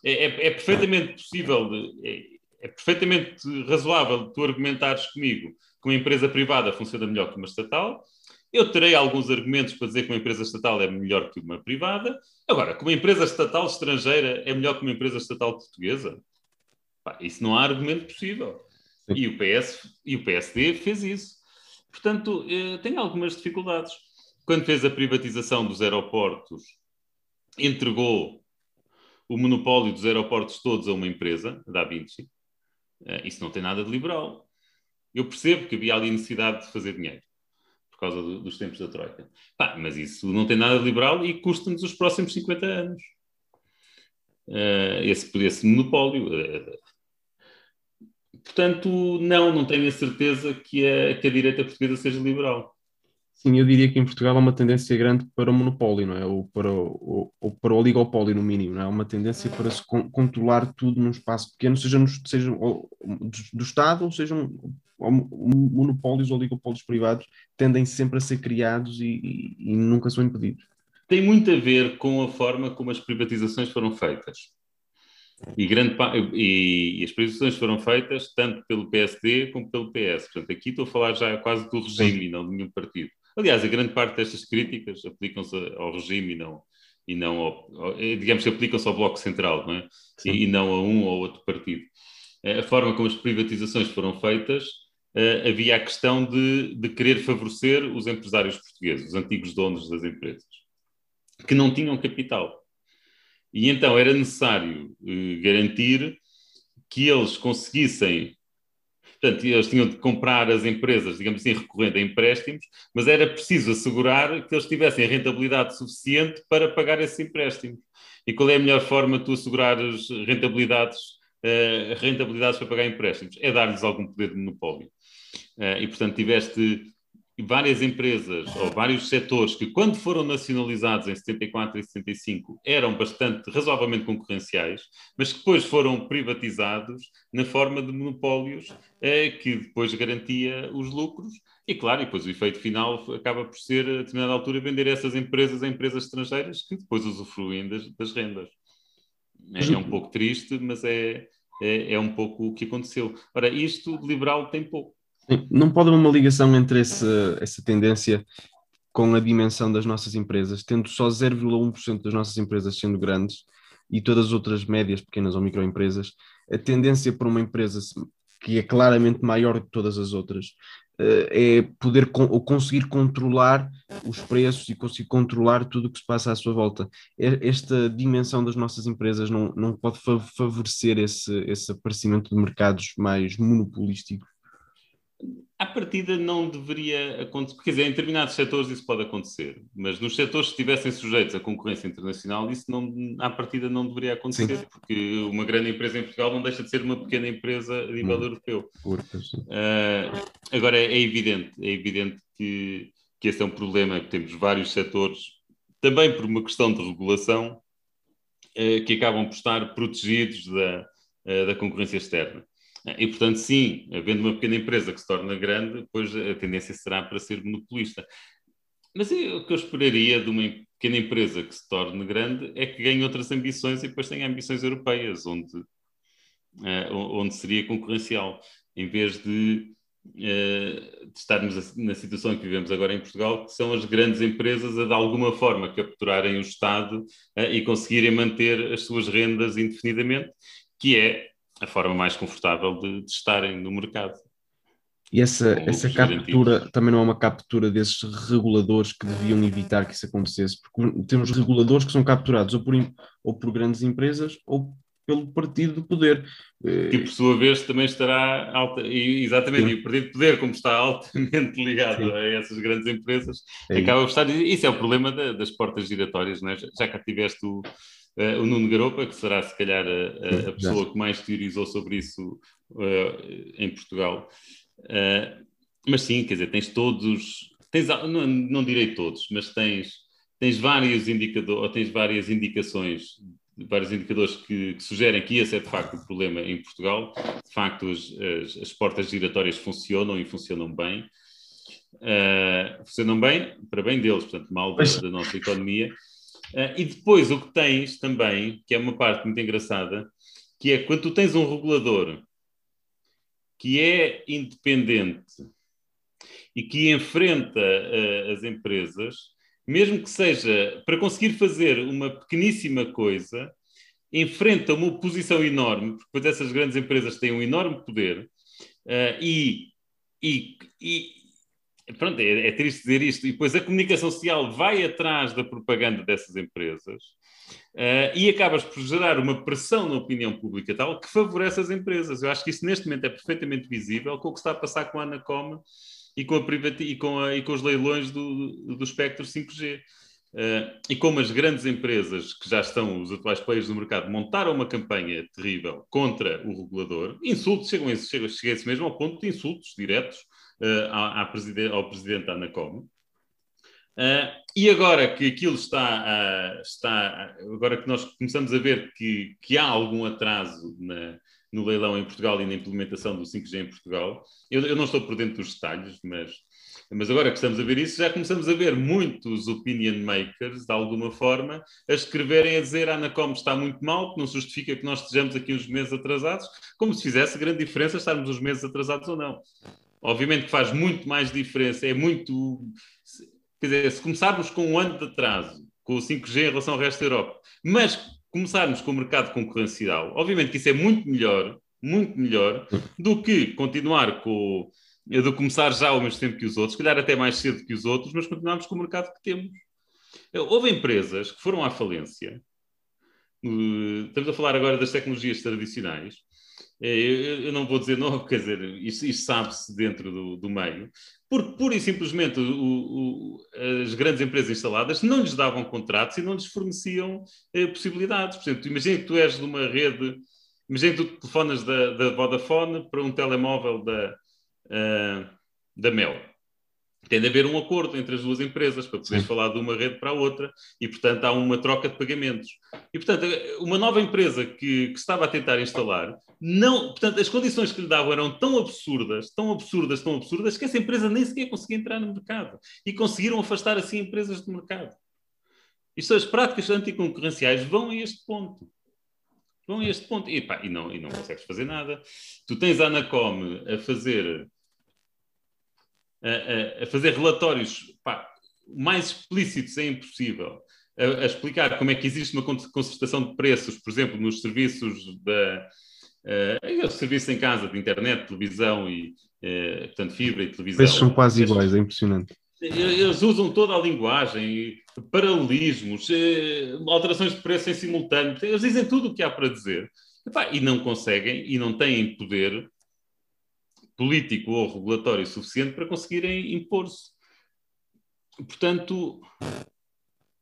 é, é, é, perfeitamente possível, é, é, perfeitamente razoável tu argumentares comigo que uma empresa privada funciona melhor que uma estatal. Eu terei alguns argumentos para dizer que uma empresa estatal é melhor que uma privada. Agora, que uma empresa estatal estrangeira é melhor que uma empresa estatal portuguesa, pá, isso não há argumento possível. E o, PS, e o PSD fez isso. Portanto, eh, tem algumas dificuldades. Quando fez a privatização dos aeroportos, entregou o monopólio dos aeroportos todos a uma empresa, da Vinci. Eh, isso não tem nada de liberal. Eu percebo que havia ali necessidade de fazer dinheiro por causa do, dos tempos da Troika. Mas isso não tem nada de liberal e custa-nos os próximos 50 anos. Uh, esse, esse monopólio. Uh, Portanto, não, não tenho a certeza que a, que a direita portuguesa seja liberal. Sim, eu diria que em Portugal há uma tendência grande para o monopólio, não é? Ou para o, ou, para o oligopólio, no mínimo, não é? Uma tendência para se controlar tudo num espaço pequeno, seja, no, seja do, do Estado, ou sejam monopólios ou oligopólios privados, tendem sempre a ser criados e, e, e nunca são impedidos. Tem muito a ver com a forma como as privatizações foram feitas. E, grande, e, e, as privatizações foram feitas tanto pelo PSD como pelo PS. Portanto, aqui estou a falar já quase do regime e não de nenhum partido. Aliás, a grande parte destas críticas aplicam-se ao regime e não, e não ao, digamos que aplicam-se ao Bloco Central, não é? E, e, não a um ou outro partido. A forma como as privatizações foram feitas, uh, havia a questão de, de querer favorecer os empresários portugueses, os antigos donos das empresas, que não tinham capital. E então era necessário uh, garantir que eles conseguissem. Portanto, eles tinham de comprar as empresas, digamos assim, recorrendo a empréstimos, mas era preciso assegurar que eles tivessem rentabilidade suficiente para pagar esses empréstimos. E qual é a melhor forma de tu assegurares rentabilidades, uh, rentabilidades para pagar empréstimos? É dar-lhes algum poder de monopólio. Uh, e, portanto, tiveste várias empresas ou vários setores que, quando foram nacionalizados em 74 e 75, eram bastante razoavelmente concorrenciais, mas que depois foram privatizados na forma de monopólios eh, que depois garantia os lucros. E claro, depois o efeito final acaba por ser, a determinada altura, vender essas empresas a empresas estrangeiras que depois usufruem das, das rendas. É, é, um pouco triste, mas é, é, é um pouco o que aconteceu. Ora, isto liberal tem pouco. Não pode haver uma ligação entre esse, essa tendência com a dimensão das nossas empresas, tendo só 0,1% das nossas empresas sendo grandes e todas as outras médias, pequenas ou microempresas, a tendência para uma empresa que é claramente maior que todas as outras eh, é poder ou conseguir controlar os preços e conseguir controlar tudo o que se passa à sua volta. Esta dimensão das nossas empresas não, não pode favorecer esse, esse aparecimento de mercados mais monopolísticos à partida não deveria acontecer, quer dizer, em determinados setores isso pode acontecer, mas nos setores que estivessem sujeitos à concorrência internacional, isso não, à partida não deveria acontecer, Sim. porque uma grande empresa em Portugal não deixa de ser uma pequena empresa a nível hum. europeu. Uh, agora, é evidente, é evidente que, que esse é um problema, que temos vários setores, também por uma questão de regulação, uh, que acabam por estar protegidos da, uh, da concorrência externa. E, portanto, sim, havendo uma pequena empresa que se torna grande, depois a tendência será para ser monopolista. Mas o que eu esperaria de uma pequena empresa que se torne grande é que ganhe outras ambições e depois tenha ambições europeias, onde, uh, onde seria concorrencial, em vez de, uh, de, estarmos na situação que vivemos agora em Portugal, que são as grandes empresas a de alguma forma capturarem o Estado uh, e conseguirem manter as suas rendas indefinidamente, que é a forma mais confortável de, de estarem no mercado. E essa, essa captura também não é uma captura desses reguladores que deviam evitar que isso acontecesse, porque temos reguladores que são capturados ou por, ou por grandes empresas ou pelo partido do poder. Que por sua vez também estará alta, e, exatamente, Sim. e o partido de poder, como está altamente ligado Sim. a essas grandes empresas, é acaba por estar. Isso é o problema da, das portas giratórias, não é? já cá tiveste o Uh, o Nuno Garopa, que será se calhar a, a, a pessoa que mais teorizou sobre isso uh, em Portugal. Uh, mas sim, quer dizer, tens todos, tens, não, não direi todos, mas tens, tens vários indicadores, tens várias indicações, vários indicadores que, que, sugerem que esse é de facto o problema em Portugal. De facto, as, as, as portas giratórias funcionam e funcionam bem. funcionam bem para bem deles, portanto, mal da, da nossa economia. Uh, e depois o que tens também, que é uma parte muito engraçada, que é quando tu tens um regulador que é independente e que enfrenta uh, as empresas, mesmo que seja para conseguir fazer uma pequeníssima coisa, enfrenta uma oposição enorme, porque depois essas grandes empresas têm um enorme poder uh, e, e, e pronto, é, é, triste dizer isto, e depois a comunicação social vai atrás da propaganda dessas empresas uh, e acabas por gerar uma pressão na opinião pública tal que favorece as empresas. Eu acho que isso neste momento é perfeitamente visível com o que está a passar com a Anacom e com, a e com, a, e com os leilões do, do espectro 5G. Uh, eh, e como as grandes empresas que já estão, os atuais players do mercado, montaram uma campanha terrível contra o regulador, insultos, chegam a, chegam, esse mesmo ao ponto de insultos diretos uh, à, à ao presidente Anacom. Uh, e agora que aquilo está, está, agora que nós começamos a ver que, que há algum atraso na, no leilão em Portugal e na implementação do 5G em Portugal, eu, eu, não estou por dentro dos detalhes, mas, mas agora que estamos a ver isso, já começamos a ver muitos opinion makers, de alguma forma, a escreverem a dizer a Anacom está muito mal, que não justifica que nós estejamos aqui uns meses atrasados, como se fizesse grande diferença estarmos uns meses atrasados ou não. Obviamente que faz muito mais diferença, é muito. Quer dizer, se começarmos com um ano de atraso, com o 5G em relação ao resto da Europa, mas começarmos com o mercado concorrencial, obviamente que isso é muito melhor, muito melhor, do que continuar com. de começar já ao mesmo tempo que os outros, se calhar até mais cedo que os outros, mas continuarmos com o mercado que temos. Houve empresas que foram à falência, estamos a falar agora das tecnologias tradicionais, eu, não vou dizer não, quer dizer, isto, isto sabe-se dentro do, do, meio, porque pura e simplesmente o, o, as grandes empresas instaladas não lhes davam contratos e não lhes forneciam eh, possibilidades. Por exemplo, imagina que tu és de uma rede, imagina que tu telefonas da, da Vodafone para um telemóvel da, uh, da Mel tem de haver um acordo entre as duas empresas para poderes falar de uma rede para a outra e, portanto, há uma troca de pagamentos. E, portanto, uma nova empresa que, que, estava a tentar instalar, não, portanto, as condições que lhe davam eram tão absurdas, tão absurdas, tão absurdas, que essa empresa nem sequer conseguia entrar no mercado. E conseguiram afastar assim empresas do mercado. Isto, as práticas anticoncorrenciais vão a este ponto. Vão a este ponto. E, pá, e, não, e não consegues fazer nada. Tu tens a Anacom a fazer a, a fazer relatórios pá, mais explícitos é impossível. A, a, explicar como é que existe uma concertação de preços, por exemplo, nos serviços da uh, serviço em casa de internet, televisão e uh, portanto fibra e televisão. Preços são quase iguais, é impressionante. Eles usam toda a linguagem, paralelismos, uh, alterações de preço em simultâneo, eles dizem tudo o que há para dizer. e não conseguem e não têm poder político ou regulatório suficiente para conseguirem impor-se. Portanto,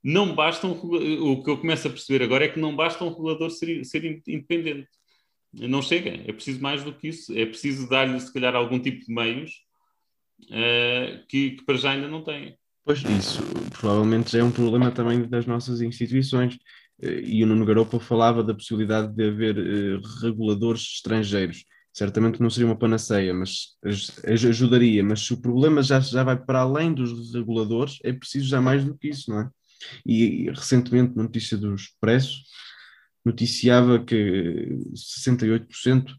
não basta um, o que eu começo a perceber agora é que não basta um regulador ser, ser independente. Não chega, é preciso mais do que isso. É preciso dar-lhe, se calhar, algum tipo de meios uh, que, que, para já ainda não tem. Pois, isso provavelmente é um problema também das nossas instituições. Eh, e o Nuno Garopa falava da possibilidade de haver uh, reguladores estrangeiros certamente não seria uma panaceia, mas ajudaria. Mas se o problema já, já vai para além dos reguladores, é preciso já mais do que isso, não é? E, e recentemente, na notícia do Expresso, noticiava que 68%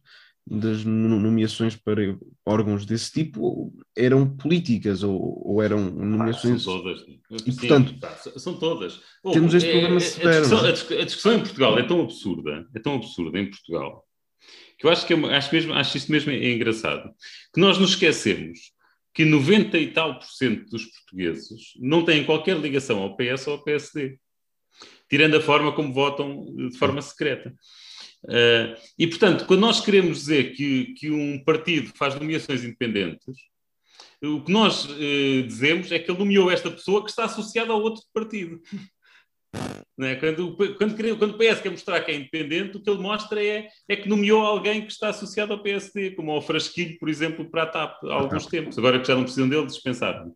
das nomeações para órgãos desse tipo eram políticas ou, ou eram nomeações. Ah, são todas. E, Sim, portanto, tá, são todas. Temos este é, problema é, severo. A discussão, a discussão, em Portugal é tão absurda, é tão absurda em Portugal, eu acho que é, acho, mesmo, acho isso mesmo é engraçado, que nós nos esquecemos que 90 e tal por cento dos portugueses não têm qualquer ligação ao PS ou ao PSD, tirando a forma como votam de forma secreta. Uh, e, portanto, quando nós queremos dizer que, que um partido faz nomeações independentes, o que nós uh, dizemos é que ele nomeou esta pessoa que está associada ao outro partido. É? Quando, quando, quando o PS quer mostrar que é independente, o que ele mostra é, é que nomeou alguém que está associado ao PSD, como ao Frasquilho, por exemplo, para a TAP, há alguns tempos. Agora que já não precisam dele, dispensaram.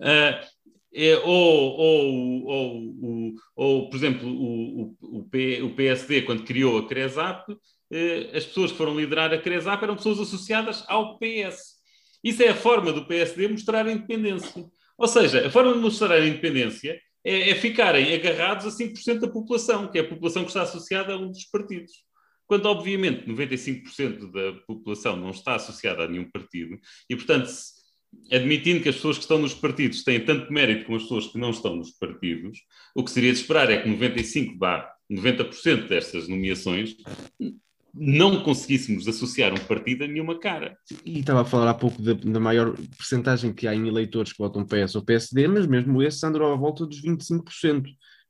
Uh, é, ou, ou, ou, ou, por exemplo, o, o, o PSD, quando criou a CRESAP, eh, as pessoas que foram liderar a CRESAP eram pessoas associadas ao PS. Isso é a forma do PSD mostrar a independência. Ou seja, a forma de mostrar a independência é, é ficarem agarrados a 5% da população, que é a população que está associada a um dos partidos. Quando, obviamente, 95% da população não está associada a nenhum partido, e, portanto, admitindo que as pessoas que estão nos partidos têm tanto mérito como as pessoas que não estão nos partidos, o que seria de esperar é que 95 bar 90% destas nomeações não conseguíssemos associar um partido a nenhuma cara. E estava a falar há pouco da, da maior percentagem que há em eleitores que votam PS ou PSD, mas mesmo esse andou à volta dos 25%,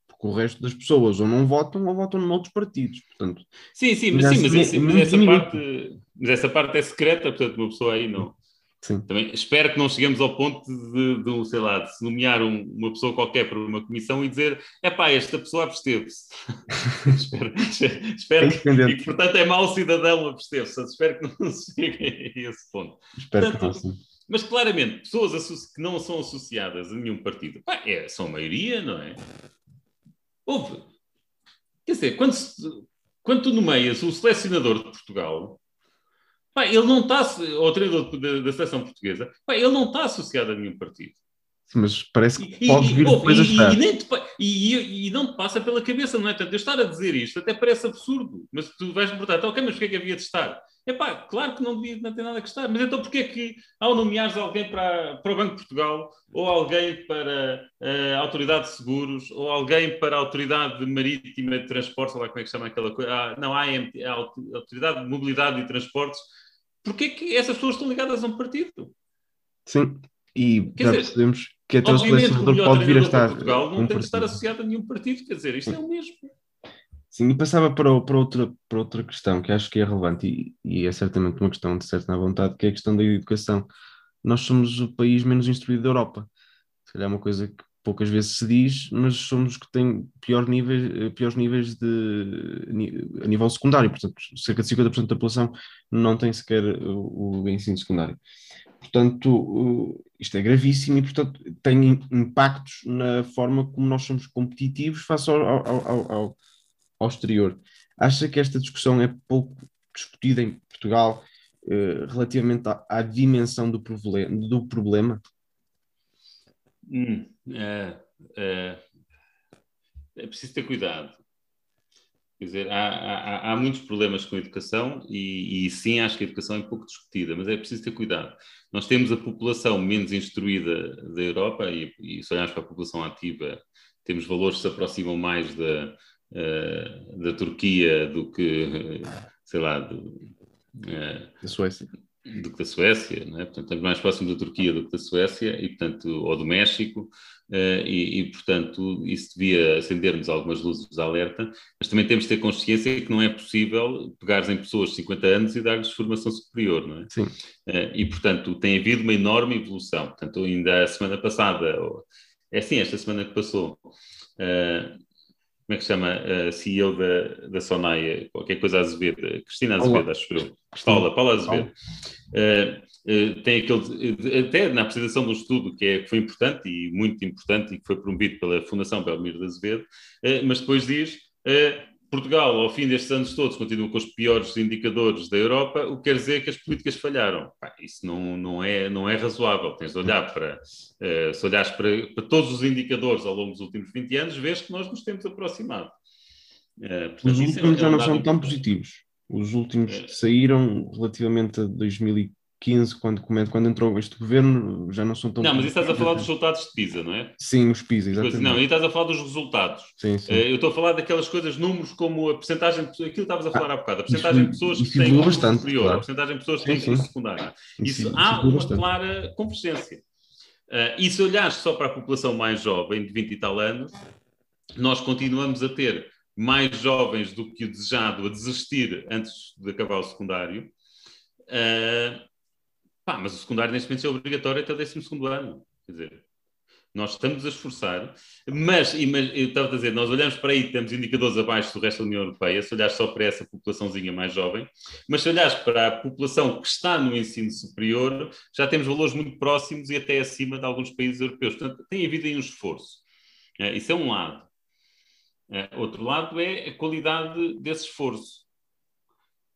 porque o resto das pessoas ou não votam ou votam noutros partidos, portanto... Sim, sim, mas, sim, mas, esse, mas essa, parte, mas essa parte é secreta, portanto uma pessoa aí não... Sim. Também espero que não cheguemos ao ponto de, de sei lá, de se nomear um, uma pessoa qualquer para uma comissão e dizer é pá, esta pessoa absteve-se. espero, espero é que, e portanto é mau cidadão absteve-se. Espero que não se chegue a esse ponto. Espero portanto, que não, sim. Mas claramente, pessoas que não são associadas a nenhum partido, pá, é, são a maioria, não é? Houve. Quer dizer, quando, se, quando tu nomeias o selecionador de Portugal, Pá, ele não está, o treinador da, da seleção portuguesa, pá, ele não está associado a nenhum partido. Sim, mas parece que pode vir depois a estar. E, e, e, não te passa pela cabeça, não é? Portanto, eu estar a dizer isto até parece absurdo, mas tu vais me perguntar, então, ok, mas porquê é que havia de estar? É pá, claro que não, devia, não tem nada que estar, mas então porquê é que ao nomeares alguém para, para o Banco de Portugal, ou alguém para a Autoridade de Seguros, ou alguém para a Autoridade Marítima de Transportes, ou lá como é que chama aquela coisa? Ah, não, a AMT, a Autoridade de Mobilidade e Transportes, Porquê que essas pessoas estão ligadas a um partido? Sim, e quer já dizer, percebemos que até o selecionador pode vir a estar. Portugal não um tem de estar associado a nenhum partido, quer dizer, isto Sim. é o mesmo. Sim, e passava para, para, outra, para outra questão que acho que é relevante e, e é certamente uma questão de certa vontade, que é a questão da educação. Nós somos o país menos instruído da Europa. Se calhar é uma coisa que poucas vezes se diz, mas somos os que têm pior níveis, eh, piores níveis de, a nível secundário, portanto, cerca de 50% da população não tem sequer o, o ensino secundário. Portanto, isto é gravíssimo e, portanto, tem impactos na forma como nós somos competitivos face ao, ao, ao, ao exterior. Acha que esta discussão é pouco discutida em Portugal eh, relativamente à, à dimensão do, do problema? Hum, é, é, é, preciso ter cuidado. Quer dizer, há, há, há muitos problemas com a educação e, e, sim, acho que a educação é pouco discutida, mas é preciso ter cuidado. Nós temos a população menos instruída da Europa e, e se olharmos para a população ativa, temos valores que se aproximam mais da, uh, da Turquia do que, sei lá, do, uh, da Suécia do que da Suécia, né? portanto, estamos mais próximos da Turquia do que da Suécia, e, portanto, ou do México, uh, e, e, portanto, isso devia acender-nos algumas luzes de alerta, mas também temos de ter consciência que não é possível pegares em pessoas de 50 anos e dar-lhes formação superior, não é? Sim. Uh, e, portanto, tem havido uma enorme evolução. Portanto, ainda a semana passada, ou, é assim, esta semana que passou, uh, como é que se chama a CEO da, da Sonaia, qualquer coisa Azevedo, Cristina Azevedo, acho que eu. Paula, Paula Azevedo. Uh, uh, tem aquele, até na apresentação um estudo que, é, que foi importante e muito importante e que foi promovido pela Fundação Belmiro de Azevedo, uh, mas depois diz Portugal, ao fim destes anos todos, continua com os piores indicadores da Europa, o que quer dizer que as políticas falharam. Pá, isso não, não, é, não é razoável. Tens de olhar para, uh, se olhares para, para, todos os indicadores ao longo dos últimos 20 anos, vês que nós nos temos aproximado. Uh, portanto, os últimos é, já não são tão positivos. Os últimos que saíram relativamente a 2015 15, quando, quando entrou este governo, já não são tão. Não, mas estás a falar dos resultados de PISA, não é? Sim, os PISA, exatamente. Não, e estás a falar dos resultados. Sim, sim. Eh, eu estou a falar daquelas coisas, números como a porcentagem de pessoas, aquilo que estavas a falar ah, há bocado, a porcentagem de pessoas que têm curso superior, claro. a porcentagem de pessoas que têm curso secundário. Isso, isso há uma bastante. clara convergência. Uh, e se olhares só para a população mais jovem, de 20 e tal anos, nós continuamos a ter mais jovens do que o desejado a desistir antes de acabar o secundário. Uh, Pá, mas o secundário neste momento é obrigatório até o 12 ano. Quer dizer, nós estamos a esforçar, mas, mas eu estava a dizer, nós olhamos para aí, temos indicadores abaixo do resto da União Europeia, se olhares só para essa populaçãozinha mais jovem, mas se olhares para a população que está no ensino superior, já temos valores muito próximos e até acima de alguns países europeus. Portanto, tem havido aí um esforço. É, isso é um lado. É, outro lado é a qualidade desse esforço.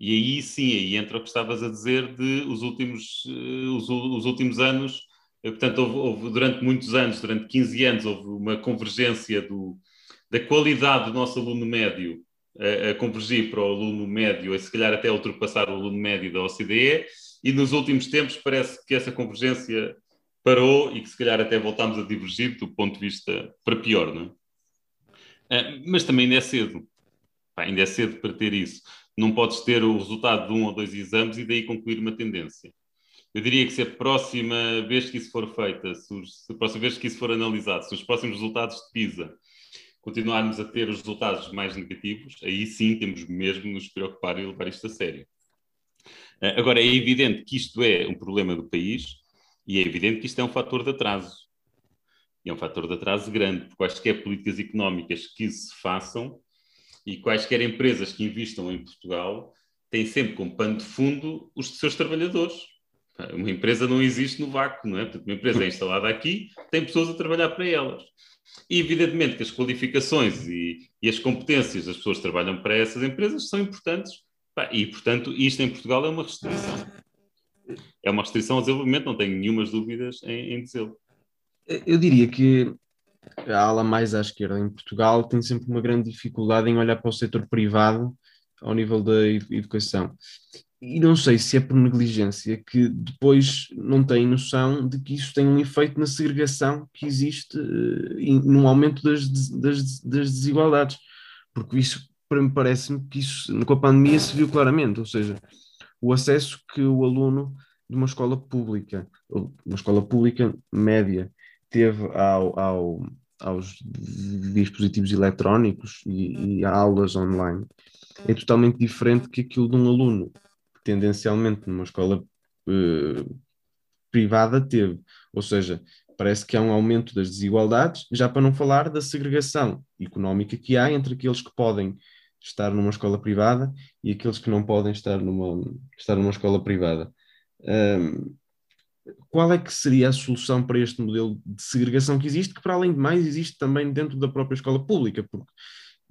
E aí sim, aí entra o que estavas a dizer de os últimos, eh, os, os últimos anos, eh, portanto, houve, houve, durante muitos anos, durante 15 anos, houve uma convergência do, da qualidade do nosso aluno médio a, a, convergir para o aluno médio, a se calhar até ultrapassar o aluno médio da OCDE, e nos últimos tempos parece que essa convergência parou e que se calhar até voltámos a divergir do ponto de vista para pior, não é? Ah, mas também ainda é cedo. Ainda é cedo para ter isso não podes ter o resultado de um ou dois exames e daí concluir uma tendência. Eu diria que se a próxima vez que isso for feita, se, a próxima vez que isso for analisado, se os próximos resultados de PISA continuarmos a ter os resultados mais negativos, aí sim temos mesmo nos preocupar e levar isto a sério. Eh, agora, é evidente que isto é um problema do país e é evidente que isto é um fator de atraso. E é um fator de atraso grande, porque quaisquer políticas económicas que se façam e quaisquer empresas que investam em Portugal têm sempre como pano de fundo os seus trabalhadores. Uma empresa não existe no vácuo, não é? Portanto, uma empresa é instalada aqui, tem pessoas a trabalhar para elas. E, evidentemente, que as qualificações e, e as competências das pessoas que trabalham para essas empresas são importantes. E, portanto, isto em Portugal é uma restrição. É uma restrição ao desenvolvimento, não tenho nenhumas dúvidas em, em dizê-lo. Eu diria que a ala mais à esquerda em Portugal tem sempre uma grande dificuldade em olhar para o setor privado ao nível da educação. E não sei se é por negligência que depois não tem noção de que isso tem um efeito na segregação que existe uh, no aumento das, das, das desigualdades. Porque isso, para mim, parece-me que isso, com a pandemia, se viu claramente. Ou seja, o acesso que o aluno de uma escola pública, uma escola pública média, teve ao, ao, aos dispositivos eletrónicos e, e a aulas online é totalmente diferente que aquilo de um aluno que tendencialmente numa escola uh, privada teve. Ou seja, parece que há um aumento das desigualdades, já para não falar da segregação económica que há entre aqueles que podem estar numa escola privada e aqueles que não podem estar numa, estar numa escola privada. Um, qual é que seria a solução para este modelo de segregação que existe, que para além de mais existe também dentro da própria escola pública, porque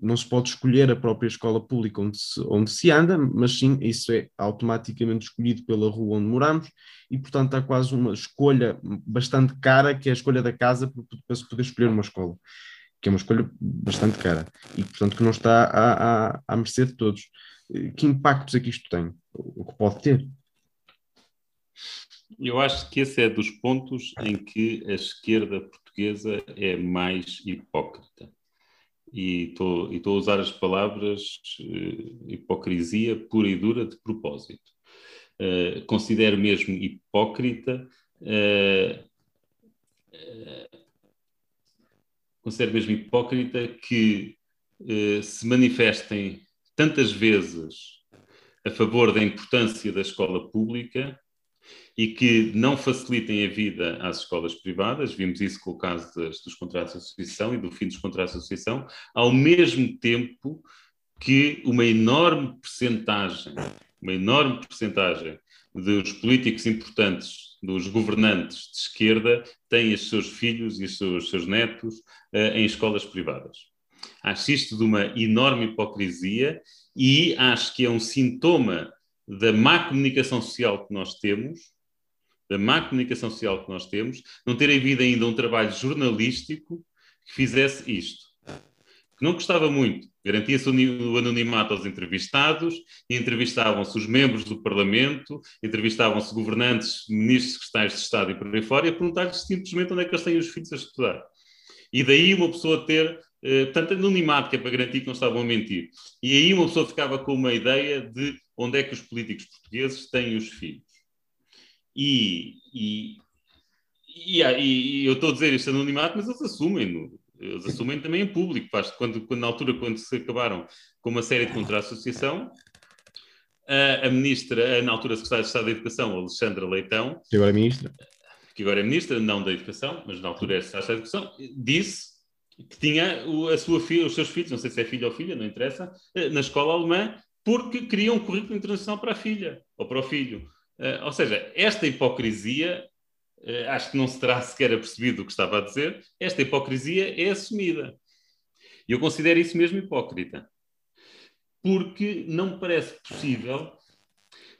não se pode escolher a própria escola pública onde se, onde se anda, mas sim, isso é automaticamente escolhido pela rua onde moramos e, portanto, há quase uma escolha bastante cara, que é a escolha da casa para se poder escolher uma escola, que é uma escolha bastante cara e, portanto, que não está à, à, à mercê de todos. Que impactos é que isto tem? O que pode ter? Eu acho que esse é dos pontos em que a esquerda portuguesa é mais hipócrita. E estou a usar as palavras uh, hipocrisia pura e dura de propósito. Uh, considero mesmo hipócrita. Uh, considero mesmo hipócrita que se manifestem tantas vezes a favor da importância da escola pública e que não facilitem a vida às escolas privadas, vimos isso com o caso das, dos contratos de associação e do fim dos contratos de associação, ao mesmo tempo que uma enorme percentagem, uma enorme percentagem dos políticos importantes, dos governantes de esquerda, têm os seus filhos e os seus, seus netos uh, em escolas privadas. Acho isto de uma enorme hipocrisia e acho que é um sintoma da má comunicação social que nós temos, da má comunicação social que nós temos, não ter havido ainda um trabalho jornalístico que fizesse isto. Que não custava muito. Garantia-se o anonimato aos entrevistados, e entrevistavam-se os membros do Parlamento, entrevistavam-se governantes, ministros, secretários de Estado e por aí fora, e perguntar-lhes simplesmente onde é que eles têm os filhos a estudar. E daí uma pessoa ter eh, tanto anonimato, que é para garantir que não estavam a mentir. E aí uma pessoa ficava com uma ideia de onde é que os políticos portugueses têm os filhos. E, e, e, e eu estou a dizer isto anonimato, mas eles assumem-no. Eles assumem também em público. Quando, quando, na altura, quando se acabaram com uma série de contra a associação, a, ministra, a, na altura secretária de Estado da Educação, Alexandra Leitão, que agora é ministra, que agora é ministra, não da Educação, mas na altura é secretária da Educação, disse que tinha a sua filha, os seus filhos, não sei se é filho ou filha, não interessa, eh, na escola alemã, porque queria um currículo internacional para a filha ou para o filho. Uh, ou seja, esta hipocrisia, uh, acho que não se terá sequer percebido o que estava a dizer, esta hipocrisia é assumida. E eu considero isso mesmo hipócrita. Porque não me parece possível.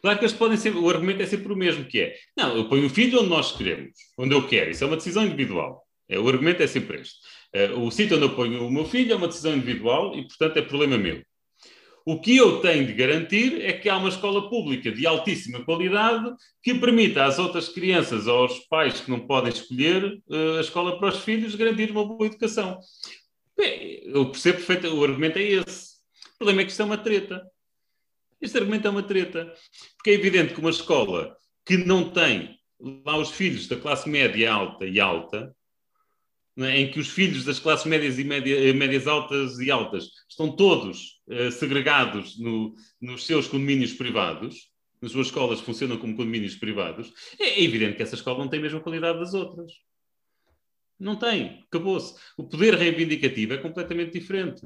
Claro que eles podem ser, o argumento é sempre o mesmo, que é, não, eu ponho o filho onde nós queremos, onde eu quero, isso é uma decisão individual. É, o argumento é sempre este. Uh, o sítio onde eu ponho o meu filho é uma decisão individual e, portanto, é problema meu. O que eu tenho de garantir é que há uma escola pública de altíssima qualidade que permita às outras crianças, aos pais que não podem escolher uh, a escola para os filhos, garantir uma boa educação. Bem, eu percebo perfeitamente, o argumento é esse. O problema é que isto é uma treta. Este argumento é uma treta. Porque é evidente que uma escola que não tem lá os filhos da classe média alta e alta? Em que os filhos das classes médias e média, eh, médias altas e altas estão todos uh, segregados no, nos seus condomínios privados, nas suas escolas funcionam como condomínios privados, é evidente que essa escola não tem a mesma qualidade das outras. Não tem, acabou-se. O poder reivindicativo é completamente diferente.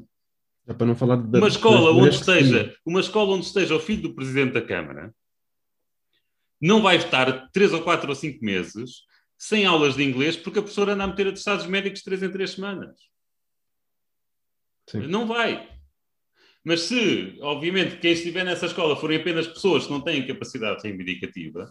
É para não falar de, uma escola onde esteja, uma escola onde esteja o filho do presidente da Câmara não vai estar três ou quatro ou cinco meses sem aulas de inglês porque a professora anda a meter atestados médicos três em três semanas. Sim. Não vai. Mas se, obviamente, quem estiver nessa escola forem apenas pessoas que não têm capacidade reivindicativa,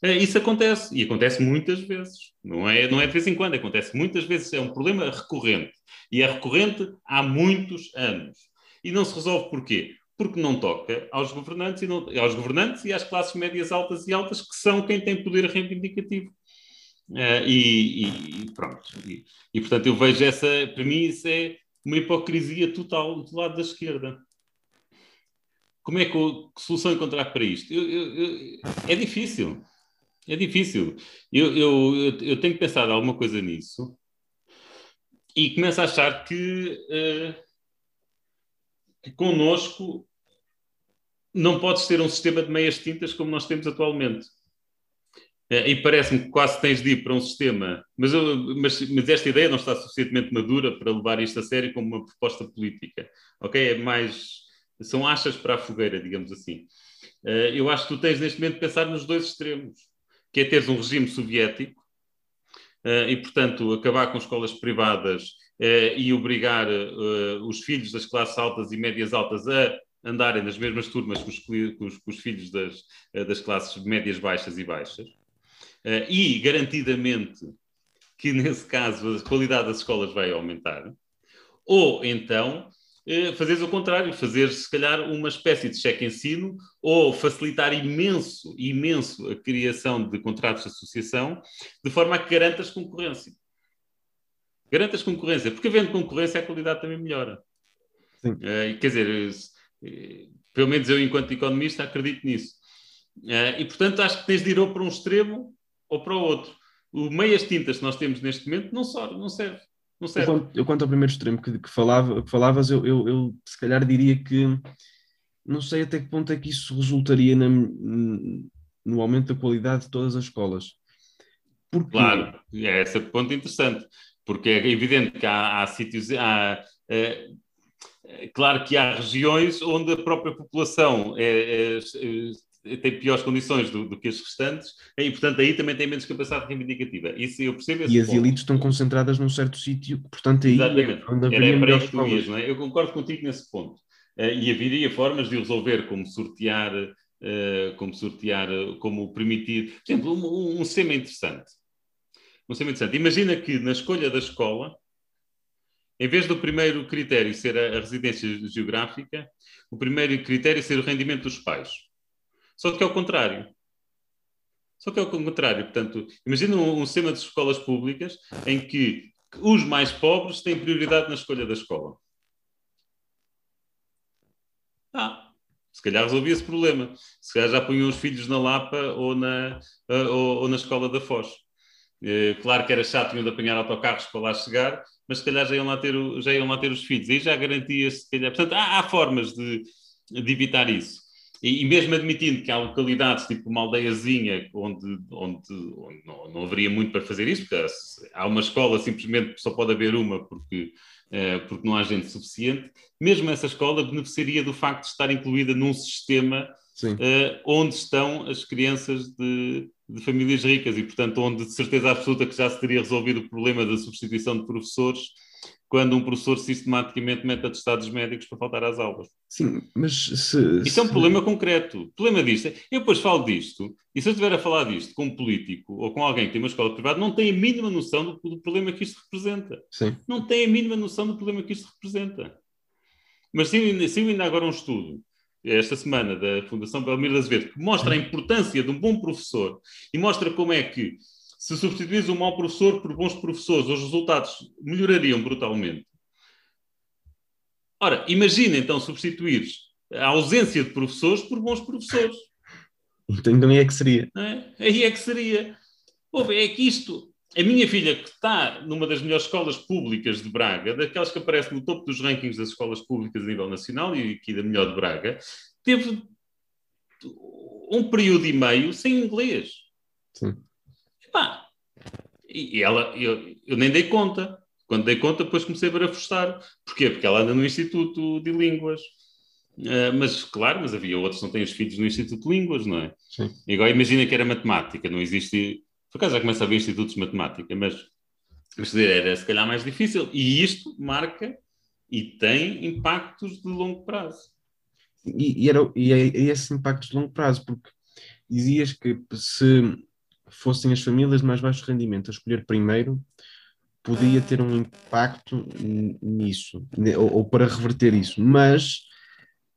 eh, isso acontece. E acontece muitas vezes. Não é, não é de vez em quando, acontece muitas vezes. É um problema recorrente. E é recorrente há muitos anos. E não se resolve porquê? Porque não toca aos governantes e, não, aos governantes e às classes médias altas e altas, que são quem tem poder reivindicativo. Uh, e, e, pronto. E, e, portanto, eu vejo essa, para mim, isso é uma hipocrisia total do lado da esquerda. Como é que, eu, que solução encontrar para isto? Eu, eu, é difícil. É difícil. Eu, eu, tenho pensar alguma coisa nisso e começo a achar que, uh, que connosco não podes ter um sistema de meias tintas como nós temos atualmente. É, e parece-me que quase tens de ir para um sistema, mas, eu, mas, mas, esta ideia não está suficientemente madura para levar isto a sério como uma proposta política, ok? É mais, são achas para a fogueira, digamos assim. Uh, eu acho que tu tens neste momento de pensar nos dois extremos, que é teres um regime soviético uh, e, portanto, acabar com escolas privadas e obrigar os filhos das classes altas e médias altas a andarem nas mesmas turmas com os, com os, com os filhos das, das classes médias baixas e baixas. Uh, e, garantidamente, que nesse caso a qualidade das escolas vai aumentar, ou então uh, fazeres o contrário, fazer se calhar uma espécie de cheque-ensino ou facilitar imenso, imenso a criação de contratos de associação, de forma a que garantas concorrência. Garantas concorrência, porque havendo concorrência a qualidade também melhora. Uh, quer dizer, pelo menos eu, enquanto economista, acredito nisso. Uh, e, portanto, acho que tens de ir ou para um extremo ou para o outro. O meias tintas que nós temos neste momento não, só, não serve. Não serve. Eu, quanto, eu, quanto ao primeiro extremo que, que, falava, que falavas, eu, eu, eu, se calhar diria que não sei até que ponto é que isso resultaria na, no aumento da qualidade de todas as escolas. Porque... Claro, é esse ponto interessante, porque é evidente que há, há sítios, há, é, é, claro que há regiões onde a própria população é, é, tem piores condições do, do, que as restantes, e portanto aí também tem menos capacidade reivindicativa. Isso eu percebo E as ponto. elites estão concentradas num certo sítio, portanto aí Exatamente. É Era para isso que tu não é? Eu concordo contigo nesse ponto. Uh, e haveria formas de o resolver, como sortear, uh, como sortear, como permitir. Por exemplo, um, um sistema interessante. Um sistema interessante. Imagina que na escolha da escola, em vez do primeiro critério ser a, a residência geográfica, o primeiro critério ser o rendimento dos pais. Só que é o contrário. Só que é o contrário. Portanto, imagina um, um sistema de escolas públicas em que os mais pobres têm prioridade na escolha da escola. Ah, se calhar resolvia esse problema. Se calhar já punham os filhos na Lapa ou na, ou, ou na escola da Foz. Eh, claro que era chato, tinham de apanhar autocarros para lá chegar, mas se calhar já iam lá ter, já iam lá ter os filhos. Aí já garantia-se, se calhar. Portanto, há, há formas de, de, evitar isso. E, e, mesmo admitindo que há localidades, tipo uma aldeiazinha, onde, onde, onde não, não, haveria muito para fazer isso, porque há uma escola simplesmente só pode haver uma porque, uh, porque não há gente suficiente, mesmo essa escola beneficiaria do facto de estar incluída num sistema uh, onde estão as crianças de, de, famílias ricas e, portanto, onde de certeza absoluta que já se teria resolvido o problema da substituição de professores quando um professor sistematicamente mete atestados médicos para faltar às aulas. Sim, mas se... Isso é um problema concreto. O problema disto é, eu depois falo disto, e se eu estiver a falar disto com um político ou com alguém que tem uma escola privada, não tem a mínima noção do, do problema que isto representa. Sim. Não tem a mínima noção do problema que isto representa. Mas se, se ainda agora um estudo esta semana da Fundação Belmiro Azevedo, que mostra a importância de um bom professor e mostra como é que se substituís um mau professor por bons professores, os resultados melhorariam brutalmente. Ora, imagina então substituir a ausência de professores por bons professores. Então aí é que seria. É? Aí é que seria. Ouve, é que isto, a minha filha, que está numa das melhores escolas públicas de Braga, daquelas que aparece no topo dos rankings das escolas públicas a nível nacional e aqui da melhor de Braga, teve um período e meio sem inglês. Sim. E ela, eu, eu nem dei conta. Quando dei conta, depois comecei a barafustar. Porquê? Porque ela anda no Instituto de Línguas. Uh, mas, claro, mas havia outros que não têm os filhos no Instituto de Línguas, não é? Sim. Agora imagina que era matemática, não existe por acaso já começa a haver institutos de matemática, mas, mas era se calhar mais difícil. E isto marca e tem impactos de longo prazo. E, e, era, e é, é esse impacto de longo prazo, porque dizias que se fossem as famílias de mais baixo rendimento a escolher primeiro, podia ter um impacto nisso, ou, ou para reverter isso, mas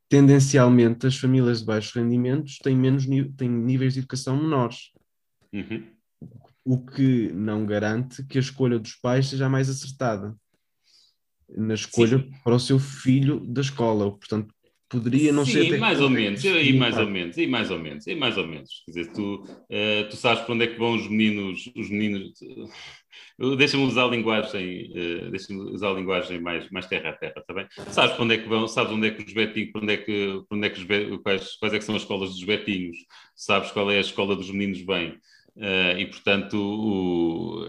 tendencialmente as famílias de baixos rendimentos têm menos têm níveis de educação menores. Uhum o que não garante que a escolha dos pais seja mais acertada na escolha Sim. para o seu filho da escola. Portanto, poderia não Sim, ser. mais ou menos, e mais ou menos, e mais ou menos, e mais ou menos. Quer dizer, tu, uh, tu sabes para onde é que vão os meninos, os meninos. Uh, deixa-me usar a linguagem, uh, deixa-me usar a linguagem mais, mais terra a terra, está bem? Sabes para onde é que vão, sabes onde é que os betinhos, para onde é que, para onde é que os quais, quais é que são as escolas dos betinhos, sabes qual é a escola dos meninos bem. Uh, e, portanto, o,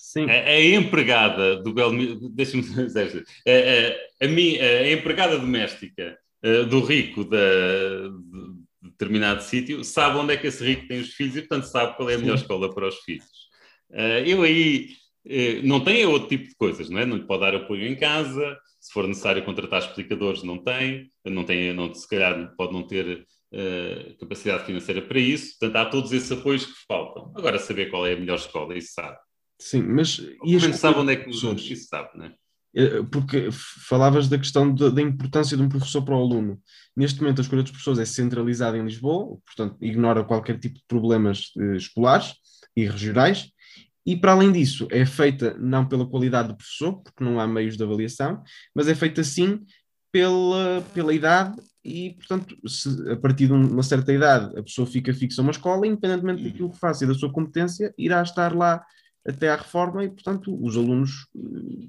Sim. A, a, empregada do Belmiro, deixa-me dizer, a, a, a, a, empregada doméstica uh, do rico da, de determinado sítio sabe onde é que esse rico tem os filhos e, portanto, sabe qual é a melhor Sim. escola para os filhos. Uh, eu aí não tenho outro tipo de coisas, não é? Não lhe pode dar apoio em casa, se for necessário contratar explicadores, não tem, não tem, não, se calhar pode não ter uh, capacidade financeira para isso. Portanto, há todos esses apoios que faltam. Agora, saber qual é a melhor escola, isso sabe. Sim, mas... E a sabe onde é que pessoas? isso sabe, não é? Eh, porque falavas da questão de, da importância de um professor para o aluno. Neste momento, a escolha dos professores é centralizada em Lisboa, portanto, ignora qualquer tipo de problemas eh, escolares e regionais. E, para além disso, é feita não pela qualidade do professor, porque não há meios de avaliação, mas é feita sim pela, pela idade e, portanto, se a partir de uma certa idade a pessoa fica fixa a uma escola, independentemente daquilo que faça e da sua competência, irá estar lá até à reforma e, portanto, os alunos eh,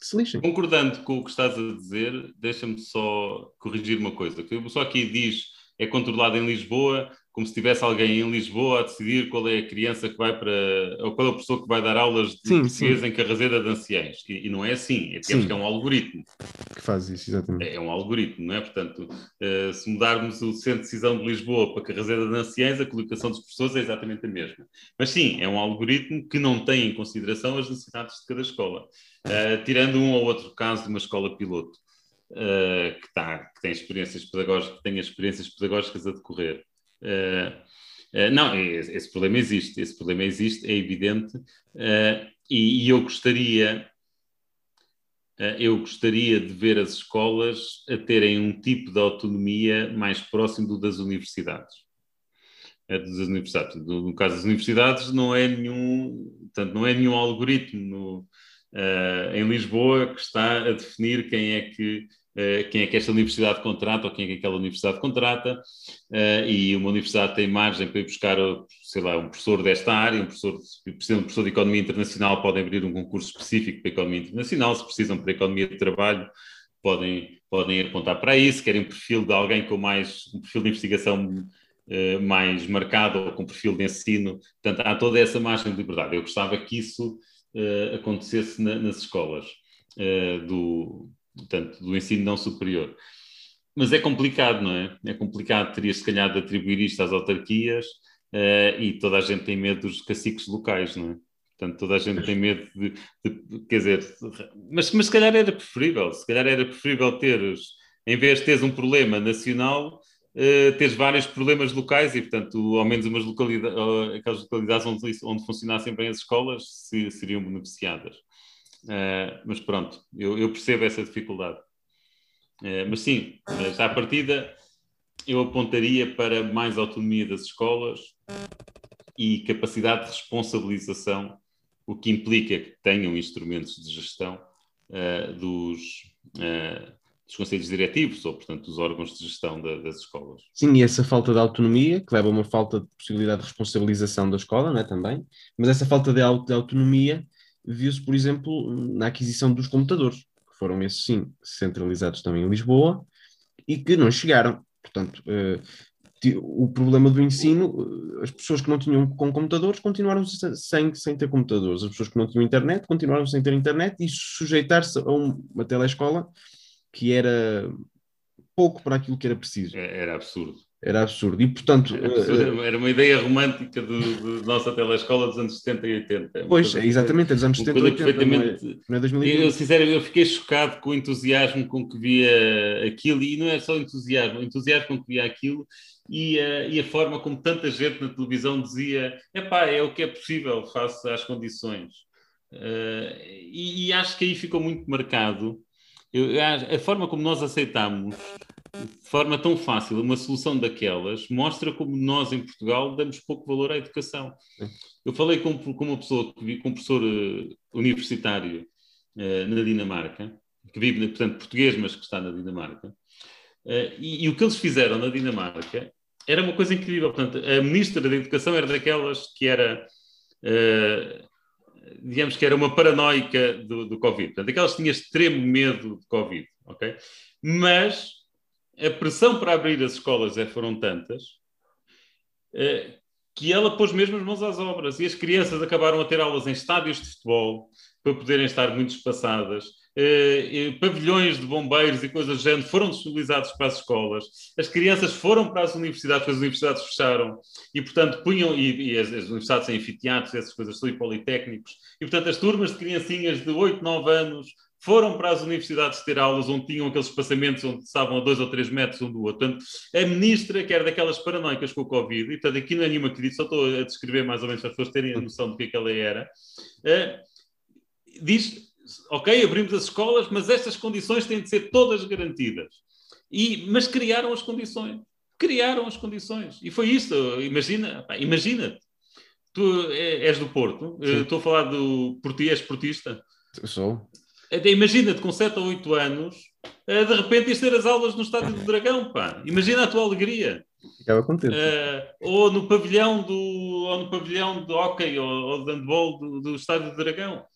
se lixem. Concordando com o que estás a dizer, deixa-me só corrigir uma coisa, que o pessoal aqui diz é controlado em Lisboa, como se tivesse alguém em Lisboa a decidir qual é a criança que vai para. ou qual é a pessoa que vai dar aulas de sim, português sim. em Carrazeira de Anciães. E, e, não é assim, é, digamos que é um algoritmo. Que faz isso, exatamente. É, é um algoritmo, não é? Portanto, uh, se mudarmos o centro de decisão de Lisboa para Carrazeira de Anciães, a colocação dos professores é exatamente a mesma. Mas sim, é um algoritmo que não tem em consideração as necessidades de cada escola. Uh, tirando um ou outro caso de uma escola piloto. Uh, que, tá, que tem experiências pedagógicas, que tem experiências pedagógicas a decorrer. Uh, uh, não, esse, problema existe, esse problema existe, é evidente, uh, e, e, eu gostaria. Eu gostaria de ver as escolas a terem um tipo de autonomia mais próximo do das universidades. Das universidades. No caso das universidades, não é nenhum, portanto, não é nenhum algoritmo no, em Lisboa que está a definir quem é que Uh, quem é que esta universidade contrata ou quem é que aquela universidade contrata, uh, e uma universidade tem margem para ir buscar, sei lá, um professor desta área, um professor, precisam de um professor de Economia Internacional, podem abrir um concurso específico para Economia Internacional, se precisam para Economia de Trabalho, podem, podem apontar para isso, querem um perfil de alguém com mais, um perfil de investigação uh, mais marcado ou com perfil de ensino, portanto, há toda essa margem de liberdade. Eu gostava que isso acontecesse na, nas escolas do portanto, do ensino não superior. Mas é complicado, não é? É complicado, terias se calhar de atribuir isto às autarquias uh, e toda a gente tem medo dos caciques locais, não é? Portanto, toda a gente tem medo de, de, quer dizer, mas, mas se calhar era preferível, se calhar era preferível teres, em vez de teres um problema nacional, uh, teres vários problemas locais e, portanto, ao menos umas localidades, aquelas localidades onde, onde funcionassem bem as escolas se, seriam beneficiadas. Uh, mas pronto, eu, eu, percebo essa dificuldade. Uh, mas sim, à partida eu apontaria para mais autonomia das escolas e capacidade de responsabilização, o que implica que tenham instrumentos de gestão uh, dos, dos conselhos diretivos ou, portanto, dos órgãos de gestão da, das escolas. Sim, e essa falta de autonomia, que leva a uma falta de possibilidade de responsabilização da escola, não é, também, mas essa falta de, de autonomia viu-se, por exemplo, na aquisição dos computadores, que foram esses sim centralizados também em Lisboa e que não chegaram. Portanto, uh, o problema do ensino, as pessoas que não tinham com computadores continuaram sem, sem ter computadores, as pessoas que não tinham internet continuaram sem ter internet e sujeitar-se a uma telescola que era pouco para aquilo que era preciso. É, era absurdo. Era absurdo. E, portanto. Era, era uma ideia romântica da nossa telescola dos anos 70 e 80. Pois, é exatamente, dos anos 70 e 80. Perfeitamente... Não é, não é 2020. Eu, sinceramente, eu fiquei chocado com o entusiasmo com que via aquilo, e não é só entusiasmo, o entusiasmo com que via aquilo e a, e a forma como tanta gente na televisão dizia: epá, é o que é possível face às condições. Uh, e, e, acho que aí ficou muito marcado eu, a forma como nós aceitamos de forma tão fácil uma solução daquelas mostra como nós em Portugal damos pouco valor à educação. Eu falei com, com uma pessoa, com um professor uh, universitário uh, na Dinamarca, que vive, portanto, português, mas que está na Dinamarca, uh, e, e, o que eles fizeram na Dinamarca era uma coisa incrível. Portanto, a ministra da Educação era daquelas que era digamos que era uma paranoica do, do Covid. Portanto, aquelas que tinha extremo medo de Covid, ok? Mas a pressão para abrir as escolas é, foram tantas eh, que ela pôs mesmo as mãos às obras. E as crianças acabaram a ter aulas em estádios de futebol para poderem estar muito espaçadas. Uh, pavilhões de bombeiros e coisas do género foram disponibilizados para as escolas, as crianças foram para as universidades, as universidades fecharam, e portanto punham, e, e as, as, universidades têm anfiteatros, essas coisas, e politécnicos, e portanto as turmas de criancinhas de 8, 9 anos foram para as universidades ter aulas onde tinham aqueles espaçamentos onde estavam a dois ou três metros um do outro. Portanto, a ministra, que era daquelas paranoicas com o Covid, e portanto aqui não é nenhuma crítica, só estou a descrever mais ou menos para as pessoas terem a noção do que é que ela era, uh, diz, ok, abrimos as escolas, mas estas condições têm de ser todas garantidas. E, mas criaram as condições. Criaram as condições. E foi isso. Imagina, imagina tu é, és do Porto, Sim. estou a falar do porti, és portista. Sou. Imagina-te com 7 ou 8 anos, eh, de repente isto ter as aulas no Estádio do Dragão, pá. Imagina a tua alegria. Ficava contente. Uh, ou no pavilhão do, ou no pavilhão de hockey ou, ou de handball do, do Estádio do Dragão.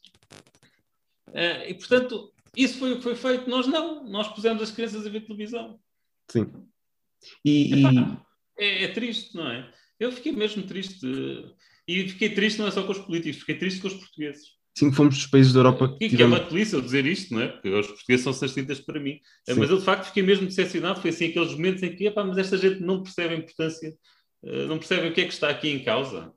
Uh, e portanto, isso foi o que foi feito. Nós não. Nós pusemos as crianças a ver televisão. Sim. E, e, é, é, triste, não é? Eu fiquei mesmo triste. E fiquei triste não é só com os políticos, fiquei triste com os portugueses. Sim, fomos dos países da Europa que. E que é uma polícia eu dizer isto, não é? Porque os portugueses são sastitas para mim. Sim. Mas eu, de facto, fiquei mesmo decepcionado. Foi assim aqueles momentos em que, epá, mas esta gente não percebe a importância, eh, não percebe o que é que está aqui em causa.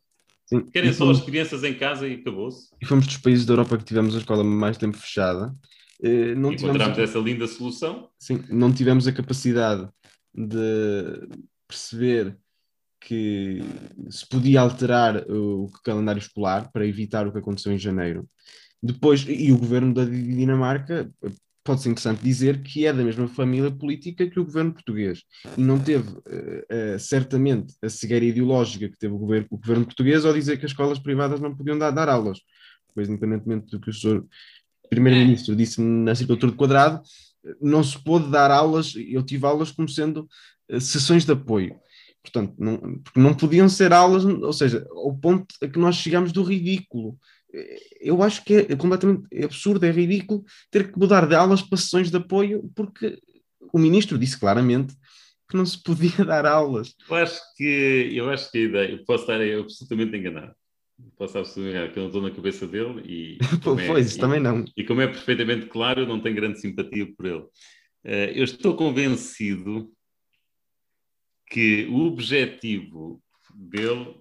Sim. Querem só as crianças em casa e acabou-se. E fomos dos países da Europa que tivemos a escola mais tempo fechada. Eh, não Encontramos essa linda solução. Sim, não tivemos a capacidade de perceber que se podia alterar o calendário escolar para evitar o que aconteceu em janeiro. Depois, e o governo da Dinamarca, pode ser interessante dizer que é da mesma família política que o governo português e não teve uh, uh, certamente a cegueira ideológica que teve o governo, o governo português ao dizer que as escolas privadas não podiam dar, dar aulas, pois independentemente do que o senhor primeiro-ministro disse na circulatura de quadrado, não se pôde dar aulas, eu tive aulas como sendo uh, sessões de apoio. Portanto, não, porque não podiam ser aulas, ou seja, ao ponto a que nós chegamos do ridículo. Eu acho que é completamente absurdo, é ridículo ter que mudar de aulas para sessões de apoio, porque o ministro disse claramente que não se podia dar aulas. Eu acho que, eu acho que a ideia, eu posso estar absolutamente enganado. Posso absolutamente enganado, que eu não estou na cabeça dele e. pois, é, também não. E como é perfeitamente claro, eu não tenho grande simpatia por ele. Uh, eu estou convencido que o objetivo dele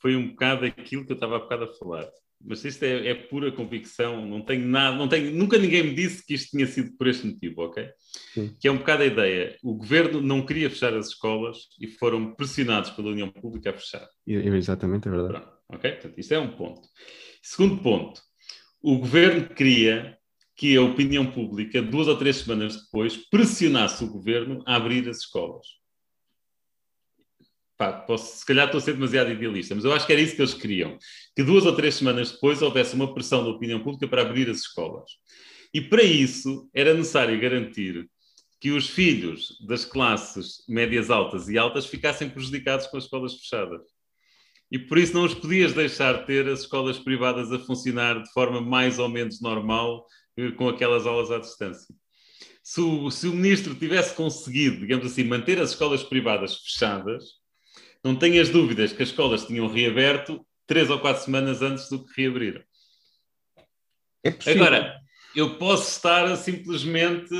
foi um bocado aquilo que eu estava há bocado a falar. Mas isto é, é, pura convicção, não tenho nada, não tenho, nunca ninguém me disse que isto tinha sido por este motivo, ok? Sim. Que é um bocado a ideia. O governo não queria fechar as escolas e foram pressionados pela União Pública a fechar. Exatamente, é verdade. Pronto, ok? Portanto, isto é um ponto. Segundo ponto, o governo queria que a opinião pública, duas ou três semanas depois, pressionasse o governo a abrir as escolas pá, posso, se calhar estou a ser demasiado idealista, mas eu acho que era isso que eles queriam. Que duas ou três semanas depois houvesse uma pressão da opinião pública para abrir as escolas. E para isso era necessário garantir que os filhos das classes médias altas e altas ficassem prejudicados com as escolas fechadas. E por isso não os podias deixar ter as escolas privadas a funcionar de forma mais ou menos normal eh, com aquelas aulas à distância. Se o, se o ministro tivesse conseguido, digamos assim, manter as escolas privadas fechadas, não tenhas dúvidas que as escolas tinham reaberto três ou quatro semanas antes do que reabriram. É Agora, eu posso estar simplesmente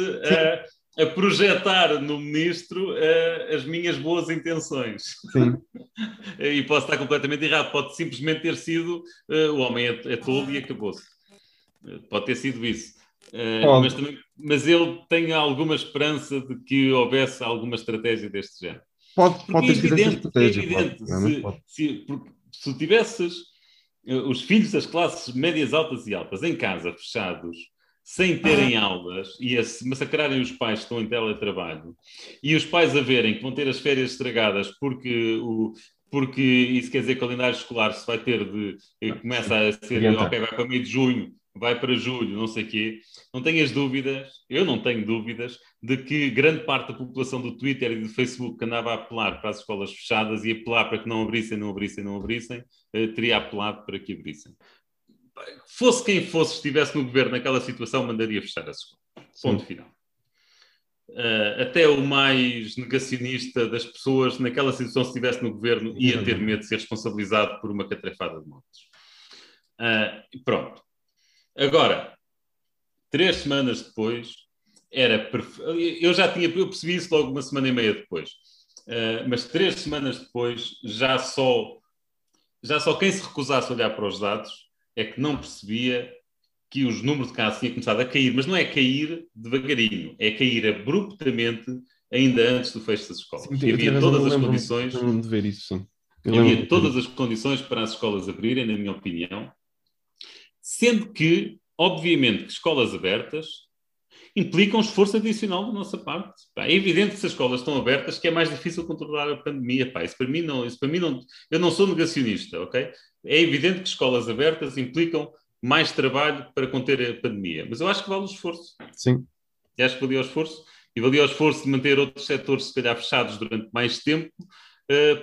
a, a, projetar no ministro a, as minhas boas intenções. Sim. e posso estar completamente errado. Pode simplesmente ter sido uh, o homem é, é tolo e acabou-se. Pode ter sido isso. Uh, mas, também, mas ele tem alguma esperança de que houvesse alguma estratégia deste género. Pode, pode ter sido essa estratégia. É evidente. Pode. Se, se, se tivesses eh, os filhos das classes médias altas e altas em casa, fechados, sem terem aulas e a massacrarem os pais que estão em teletrabalho, e os pais a verem que vão ter as férias estragadas porque o, porque isso quer dizer que o calendário escolar se vai ter de eh, começa a ser ok, vai para meio de junho, vai para julho, não sei o quê, não tenhas dúvidas, eu não tenho dúvidas, de que grande parte da população do Twitter e do Facebook que andava a apelar para as escolas fechadas e apelar para que não abrissem, não abrissem, não abrissem, eh, teria apelado para que abrissem. Fosse quem fosse, estivesse no governo naquela situação, mandaria fechar as escolas. Ponto Sim. final. Uh, até o mais negacionista das pessoas, naquela situação, se estivesse no governo, ia ter medo de ser responsabilizado por uma catrefada de mortes. Uh, pronto. Agora, três semanas depois, era perfe... eu já tinha, eu percebi isso logo uma semana e meia depois, uh, mas três semanas depois já só já só quem se recusasse a olhar para os dados é que não percebia que os números de casos tinham começado a cair, mas não é cair devagarinho, é cair abruptamente ainda antes do fecho das escolas. Sim, havia todas as condições. Havia todas as condições para as escolas abrirem, na minha opinião, Sendo que, obviamente, que escolas abertas implicam esforço adicional da nossa parte. Pá, é evidente que se as escolas estão abertas que é mais difícil controlar a pandemia. Pá, isso para mim não, isso para mim não, eu não sou negacionista, ok? É evidente que escolas abertas implicam mais trabalho para conter a pandemia, mas eu acho que vale o esforço. Sim. Eu acho que valia o esforço e valia o esforço de manter outros setores se calhar fechados durante mais tempo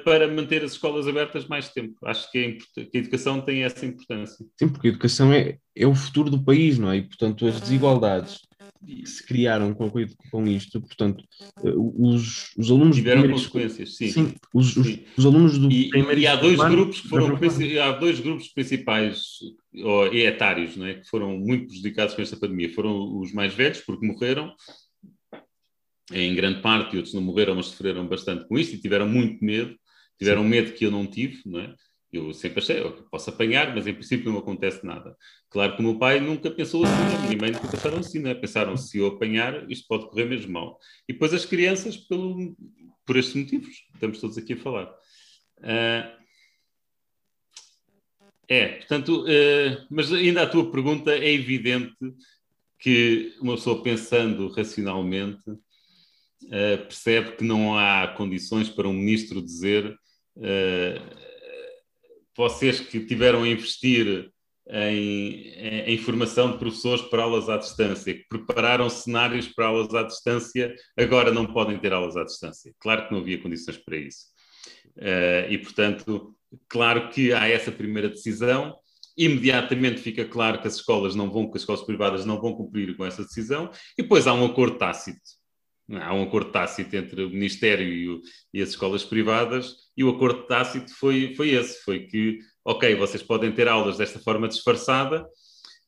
para manter as escolas abertas mais tempo. Acho que a, que a, educação tem essa importância. Sim, porque a educação é, é o futuro do país, não é? E, portanto, as desigualdades que se criaram com, com isto, portanto, eh, os, os alunos tiveram consequências, sim. sim, os, os, sim. os, alunos do e, e há dois grupos que foram há dois grupos principais ou, etários, não é, que foram muito prejudicados com esta pandemia. Foram os mais velhos porque morreram em grande parte, e outros não morreram, mas sofreram bastante com isto e tiveram muito medo. Tiveram sim. medo que eu não tive, não é? Eu sempre achei, eu posso apanhar, mas em princípio não acontece nada. Claro que o meu pai nunca pensou assim, a minha mãe nunca pensaram assim, né? pensaram se eu apanhar, isto pode correr mesmo mal. E depois as crianças, pelo, por estes motivos, estamos todos aqui a falar. Uh, é, portanto, uh, mas ainda a tua pergunta é evidente que uma pessoa pensando racionalmente uh, percebe que não há condições para um ministro dizer vocês que tiveram a investir em, em, formação de professores para aulas à distância, que prepararam cenários para aulas à distância, agora não podem ter aulas à distância. Claro que não havia condições para isso. Uh, e, portanto, claro que há essa primeira decisão, imediatamente fica claro que as escolas não vão, que as escolas privadas não vão cumprir com essa decisão, e depois há um acordo tácito Há um acordo tácito entre o Ministério e, o, e, as escolas privadas, e o acordo tácito foi, foi esse: foi que, ok, vocês podem ter aulas desta forma disfarçada,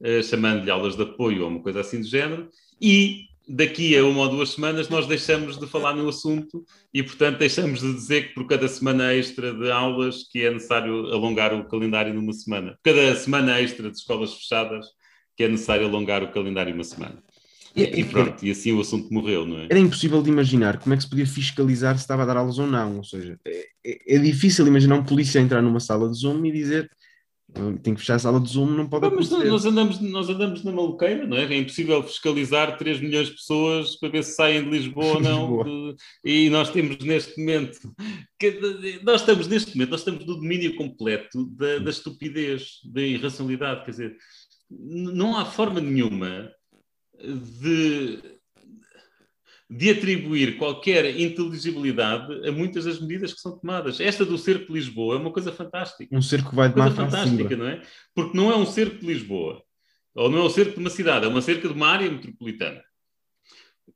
uh, chamando-lhe aulas de apoio ou uma coisa assim do género, e daqui a uma ou duas semanas nós deixamos de falar no assunto e, portanto, deixamos de dizer que por cada semana extra de aulas que é necessário alongar o calendário numa semana. Cada semana extra de escolas fechadas que é necessário alongar o calendário uma semana. E, e pronto, e assim o assunto morreu, não é? Era impossível de imaginar como é que se podia fiscalizar se estava a dar aulas ou não. Ou seja, é, é, é difícil imaginar um polícia entrar numa sala de Zoom e dizer tem que fechar a sala de Zoom, não pode Mas nós andamos, nós andamos na maluqueira, não é? É impossível fiscalizar 3 milhões de pessoas para ver se saem de Lisboa ou não. e nós temos neste momento, nós estamos neste momento, nós estamos no domínio completo da, da estupidez, da irracionalidade. Quer dizer, não há forma nenhuma de, de atribuir qualquer inteligibilidade a muitas das medidas que são tomadas. Esta do cerco de Lisboa é uma coisa fantástica. Um cerco que vai de uma coisa fantástica, não é? Porque não é um cerco de Lisboa, ou não é um cerco de uma cidade, é uma cerca de uma área metropolitana,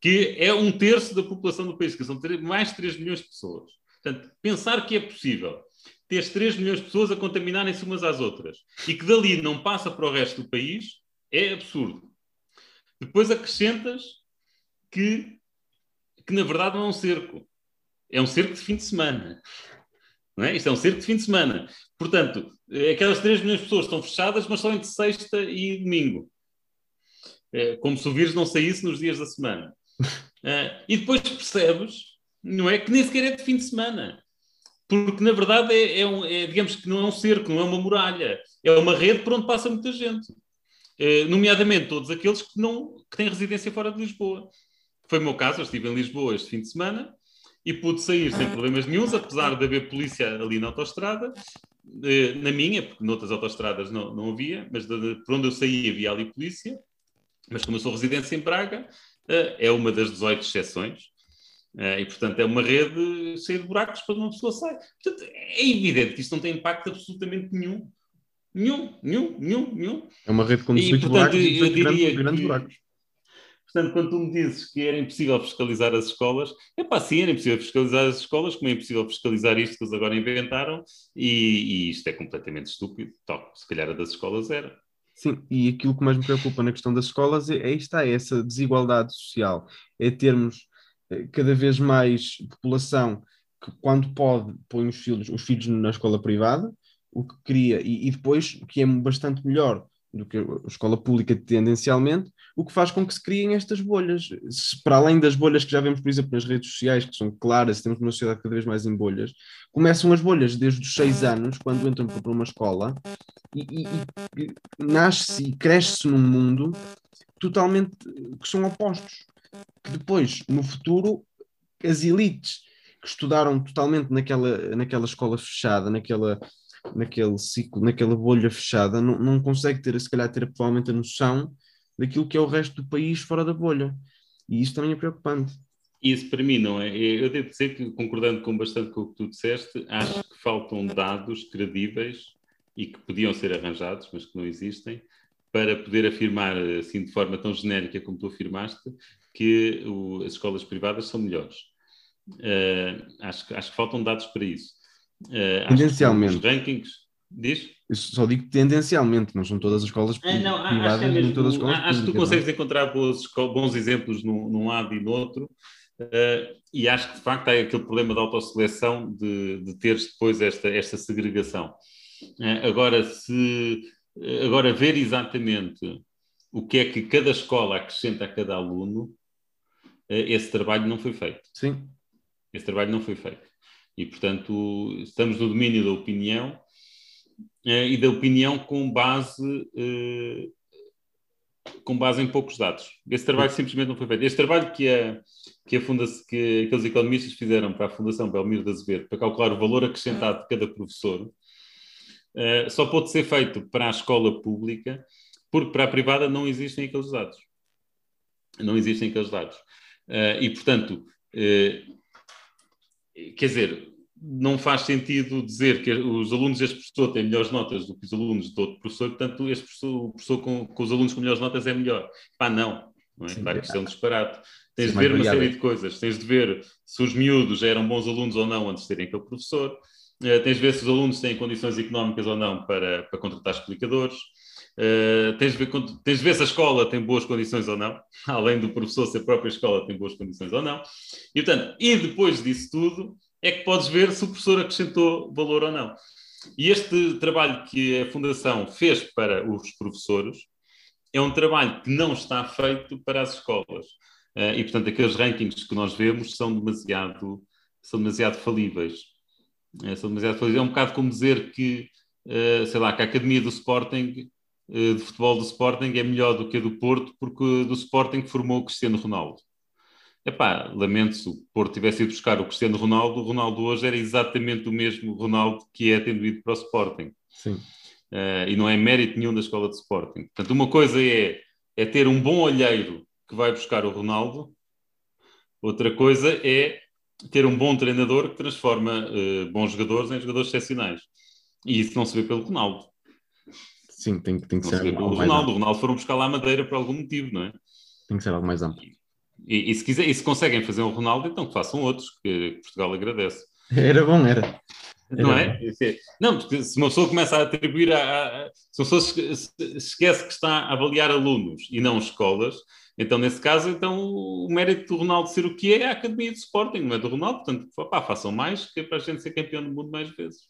que é um terço da população do país, que são mais de 3 milhões de pessoas. Portanto, pensar que é possível ter 3 milhões de pessoas a contaminarem-se umas às outras e que dali não passa para o resto do país é absurdo. Depois acrescentas que, que na verdade não é um cerco. É um cerco de fim de semana. Não é? Isto é um cerco de fim de semana. Portanto, aquelas 3 milhões de pessoas estão fechadas, mas só entre sexta e domingo. É, como se o vírus não saísse nos dias da semana. É, e depois percebes, não é? Que nem sequer é de fim de semana. Porque, na verdade, é, é, um, é digamos que não é um cerco, não é uma muralha. É uma rede por onde passa muita gente. Eh, nomeadamente todos aqueles que, não, que têm residência fora de Lisboa. Foi o meu caso, eu estive em Lisboa este fim de semana e pude sair sem problemas nenhums, apesar de haver polícia ali na autostrada, eh, na minha, porque noutras autostradas não, não havia, mas de, por onde eu saí havia ali polícia, mas como eu sou residente em Braga, eh, é uma das 18 exceções, e portanto é uma rede cheia de buracos para uma pessoa sair. Portanto, é evidente que isto não tem impacto absolutamente nenhum Nenhum, nenhum, nenhum, nenhum. É uma rede com 18 buracos e eu diria grandes, que, buracos. Portanto, quando tu me dizes que era impossível fiscalizar as escolas, é pá, sim, era impossível fiscalizar as escolas, como é impossível fiscalizar isto que eles agora inventaram, e, e isto é completamente estúpido. Então, se calhar a das escolas era. Sim, e aquilo que mais me preocupa na questão das escolas é, é está, é essa desigualdade social, é termos eh, cada vez mais população que quando pode põe os filhos, os filhos na escola privada, o que cria, e, e depois, o que é bastante melhor do que a escola pública tendencialmente, o que faz com que se criem estas bolhas. Se, para além das bolhas que já vemos, por exemplo, nas redes sociais, que são claras, temos uma sociedade cada vez mais em bolhas, começam as bolhas desde os seis anos, quando entram para uma escola, e, e, e nasce-se e cresce-se num mundo totalmente que são opostos. Que depois, no futuro, as elites que estudaram totalmente naquela, naquela escola fechada, naquela naquele ciclo, naquela bolha fechada, não, não consegue ter, se calhar, ter provavelmente a noção daquilo que é o resto do país fora da bolha. E isso também é preocupante. Isso para mim não é. Eu devo dizer que, concordando com bastante com o que tu disseste, acho que faltam dados credíveis e que podiam ser arranjados, mas que não existem, para poder afirmar, assim, de forma tão genérica como tu afirmaste, que o, as escolas privadas são melhores. Uh, acho, acho que faltam dados para isso. Uh, tendencialmente. Os rankings. Diz? Eu só digo tendencialmente, não são todas as escolas é, não, privadas, acho, é mesmo, todas as escolas Acho que tu consegues encontrar bons, bons exemplos num, num lado e no outro, uh, e acho que de facto há aquele problema da autosseleção de, de teres depois esta, esta segregação. Uh, agora, se agora ver exatamente o que é que cada escola acrescenta a cada aluno, uh, esse trabalho não foi feito. Sim. Esse trabalho não foi feito. E, portanto, estamos no domínio da opinião eh, e da opinião com base eh, com base em poucos dados. Esse trabalho simplesmente não foi feito. Este trabalho que, a, que, a fundação, que aqueles economistas fizeram para a Fundação Belmiro de Azevedo, para calcular o valor acrescentado de cada professor, uh, só pode ser feito para a escola pública, porque para a privada não existem aqueles dados. Não existem aqueles dados. E, portanto, quer dizer, não faz sentido dizer que os alunos deste professor têm melhores notas do que os alunos de outro professor, portanto, este professor, o professor com, com os alunos com melhores notas é melhor. Pá, não. não é? Sim, claro que isto é um disparate. Tens de ver uma série de coisas. Tens de ver se os miúdos eram bons alunos ou não antes de terem aquele professor. Uh, tens de ver se os alunos têm condições económicas ou não para, para contratar explicadores. Uh, tens, de ver, tens de ver se a escola tem boas condições ou não, além do professor, se a própria escola tem boas condições ou não. E, portanto, e depois disso tudo, é que podes ver se o professor acrescentou valor ou não. E este trabalho que a Fundação fez para os professores é um trabalho que não está feito para as escolas. Uh, e, portanto, aqueles rankings que nós vemos são demasiado, são demasiado falíveis. Uh, são demasiado falíveis. É um bocado como dizer que, sei lá, que a Academia do Sporting, de futebol do Sporting, é melhor do que a do Porto, porque do Sporting formou o Cristiano Ronaldo. Epá, lamento se o Porto tivesse ido buscar o Cristiano Ronaldo, o Ronaldo hoje era exatamente o mesmo Ronaldo que é tendo ido para o Sporting. Sim. Uh, e não é mérito nenhum da escola de Sporting. Portanto, uma coisa é, é ter um bom olheiro que vai buscar o Ronaldo, outra coisa é ter um bom treinador que transforma uh, bons jogadores em jogadores excepcionais. E isso não se vê pelo Ronaldo. Sim, tem, tem que ser. Pelo Ronaldo. O Ronaldo foram buscar lá a Madeira por algum motivo, não é? Tem que ser algo mais amplo. E, e, se quiser, e se conseguem fazer um Ronaldo, então que façam outros, que, Portugal agradece. Era bom, era. Não é? Não, porque se uma pessoa começa a atribuir a. a se uma pessoa esquece que está a avaliar alunos e não escolas, então nesse caso, então o mérito do Ronaldo ser o que é, é a Academia de Sporting, não é do Ronaldo, portanto, pá, façam mais, que é para a gente ser campeão do mundo mais vezes.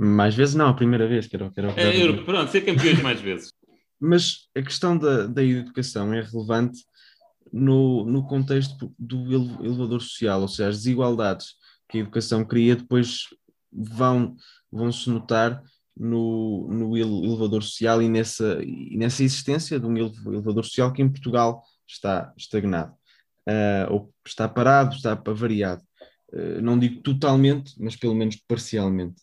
Mais vezes não, a primeira vez, que era, que era, que era é, Pronto, ser campeões mais vezes. Mas a questão da, da educação é relevante no, no contexto do elevador social, ou seja, as desigualdades que a educação cria depois vão, vão se notar no, no elevador social e nessa, e nessa existência de um elevador social que em Portugal está estagnado, uh, ou está parado, está variado. Uh, não digo totalmente, mas pelo menos parcialmente.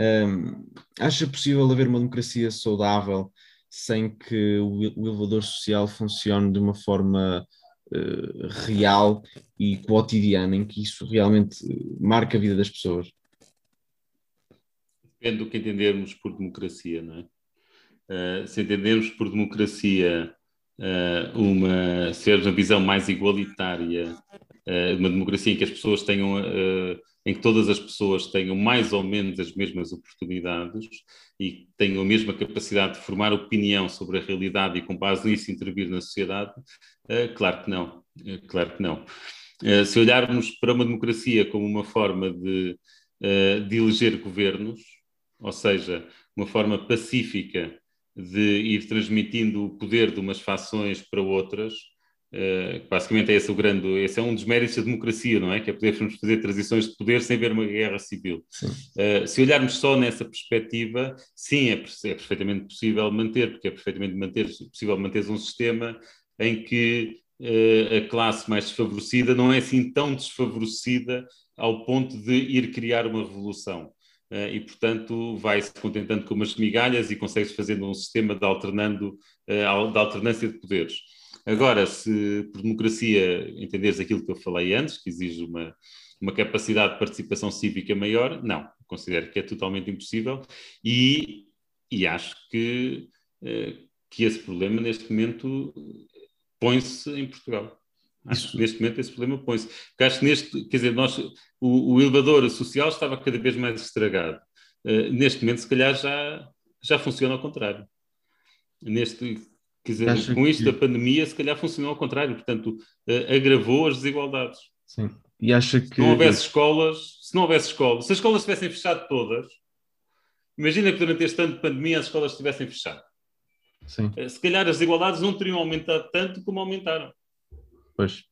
Um, acha possível haver uma democracia saudável sem que o, o elevador social funcione de uma forma uh, real e cotidiana, em que isso realmente marca a vida das pessoas? Depende do que entendermos por democracia, não é? Uh, se entendermos por democracia uh, uma, ser uma visão mais igualitária, uma democracia em que as pessoas tenham em que todas as pessoas tenham mais ou menos as mesmas oportunidades e tenham a mesma capacidade de formar opinião sobre a realidade e, com base nisso, intervir na sociedade? Uh, claro que não. Uh, claro que não. Uh, se olharmos para uma democracia como uma forma de, de eleger governos, ou seja, uma forma pacífica de ir transmitindo o poder de umas fações para outras, Uh, basicamente é esse o grande, esse é um dos méritos da democracia, não é? Que é podermos fazer transições de poder sem ver uma guerra civil. Uh, se olharmos só nessa perspectiva, sim, é, é, perfeitamente possível manter, porque é perfeitamente manter, possível manter um sistema em que uh, a classe mais desfavorecida não é assim tão desfavorecida ao ponto de ir criar uma revolução. e, portanto, vai-se contentando com umas migalhas e consegue-se fazendo um sistema de, alternando, de alternância de poderes. Agora, se por democracia entenderes aquilo que eu falei antes, que exige uma, uma capacidade de participação cívica maior, não, considero que é totalmente impossível e, e acho que, eh, que esse problema, neste momento, põe-se em Portugal. Acho que neste momento esse problema põe-se. Porque acho que neste, quer dizer, nós, o, o elevador social estava cada vez mais estragado. Uh, neste momento, se calhar, já, já funciona ao contrário. Neste, quer dizer, com isto que... da pandemia, se calhar funcionou ao contrário. Portanto, uh, agravou as desigualdades. Sim. E acha que. Se não houvesse escolas, se não houvesse escolas, se as escolas tivessem fechado todas, imagina que durante este ano de pandemia as escolas tivessem fechado. Sim. Eh, se calhar as desigualdades não teriam aumentado tanto como aumentaram. Pois.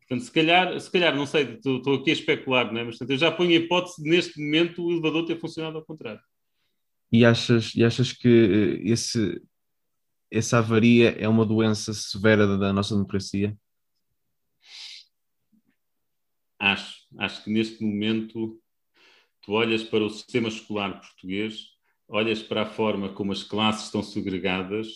Portanto, se calhar, se calhar não sei, estou, aqui a especular, não é? mas portanto, eu já ponho a hipótese de neste momento o elevador ter funcionado ao contrário. E achas, e achas que eh, esse, essa avaria é uma doença severa da, nossa democracia? Acho. Acho que neste momento tu olhas para o sistema escolar português, olhas para a forma como as classes estão segregadas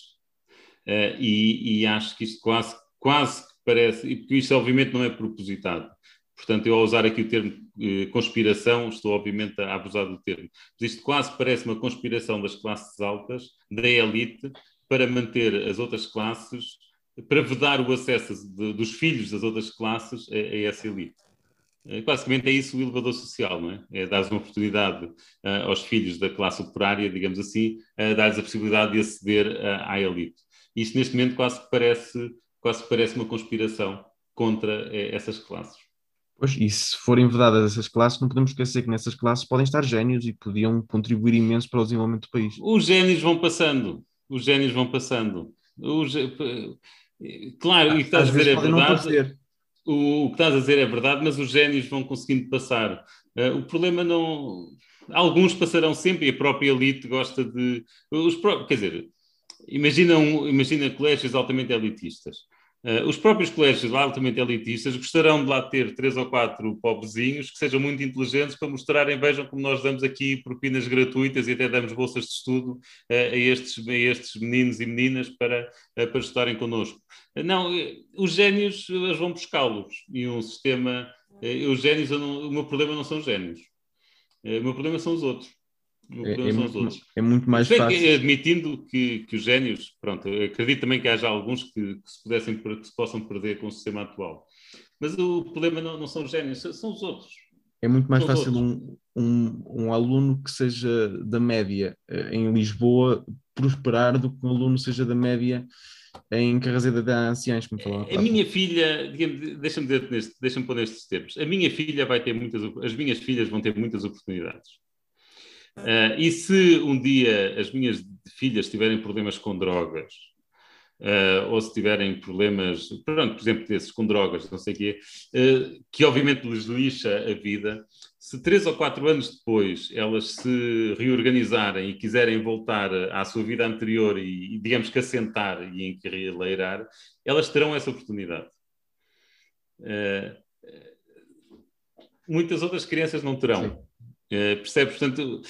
uh, e, e, acho que isto quase, quase que parece, e porque isto obviamente não é propositado. Portanto, eu ao usar aqui o termo eh, conspiração, estou obviamente a abusar do termo. Mas isto quase parece uma conspiração das classes altas, da elite, para manter as outras classes, para vedar o acesso de, dos filhos das outras classes a, a essa elite. Eh, basicamente é isso o elevador social, não é? É dar uma oportunidade uh, aos filhos da classe operária, digamos assim, uh, dar-lhes a possibilidade de aceder uh, à elite. Isto neste momento quase que parece, quase parece uma conspiração contra essas classes. Pois, e se forem vedadas essas classes, não podemos esquecer que nessas classes podem estar génios e podiam contribuir imenso para o desenvolvimento do país. Os génios vão passando, os génios vão passando. Os, claro, e estás a dizer é verdade o, o, que estás a dizer é verdade, mas os génios vão conseguindo passar. Uh, o problema não. Alguns passarão sempre e a própria elite gosta de. Os. Quer dizer, imagina, um, imagina colégios altamente elitistas. Uh, os próprios colégios altamente elitistas gostarão de lá ter três ou quatro pobrezinhos que sejam muito inteligentes para mostrarem, vejam como nós damos aqui propinas gratuitas e até damos bolsas de estudo uh, a, estes, a estes meninos e meninas para, uh, para estudarem connosco. Não, os génios eles vão buscá-los e um sistema. Os génios, não, o meu problema não são os génios, o meu problema são os outros. É, é, muito, é, muito, mais Bem, fácil. admitindo que, que os génios, pronto, acredito também que haja alguns que, que, se, pudessem, que se possam perder com o sistema atual. Mas o problema não, não são os génios, são os outros. É muito mais são fácil um, um, um, aluno que seja da média eh, em Lisboa prosperar do que um aluno seja da média em Carrazeda de Anciães, falava. A minha filha, deixa-me deixa-me pôr nestes termos, a minha filha vai ter muitas, as minhas filhas vão ter muitas oportunidades Uh, e se um dia as minhas filhas tiverem problemas com drogas, uh, ou se tiverem problemas, pronto, por exemplo, desses com drogas, não sei o quê, uh, que obviamente lhes lixa a vida, se três ou quatro anos depois elas se reorganizarem e quiserem voltar à sua vida anterior e, digamos que assentar e encarreirar, elas terão essa oportunidade. muitas outras crianças não terão. Sim. Uh, percebe? Portanto,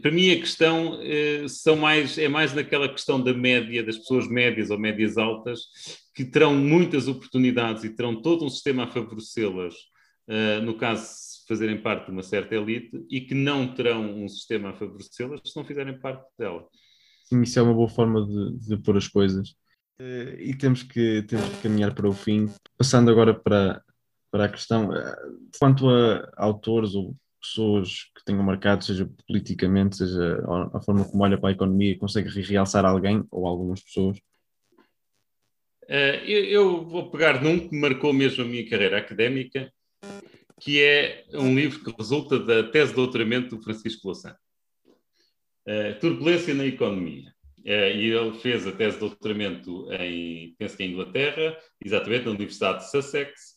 para mim a questão uh, são mais, é mais naquela questão da média, das pessoas médias ou médias altas, que terão muitas oportunidades e terão todo um sistema a favorecê-las, uh, no caso se fazerem parte de uma certa elite, e que não terão um sistema a favorecê-las se não fizerem parte dela. Sim, isso é uma boa forma de, de pôr as coisas. Uh, e temos que, temos que caminhar para o fim. Passando agora para, para a questão, quanto a autores ou pessoas que tenham marcado, seja politicamente, seja a forma como olha para a economia, consegue realçar alguém ou algumas pessoas? Uh, eu, eu, vou pegar num que marcou mesmo a minha carreira académica, que é um livro que resulta da tese de doutoramento do Francisco Louçã. Uh, Turbulência na Economia. Uh, e ele fez a tese de doutoramento em, penso que em Inglaterra, exatamente na Universidade de Sussex,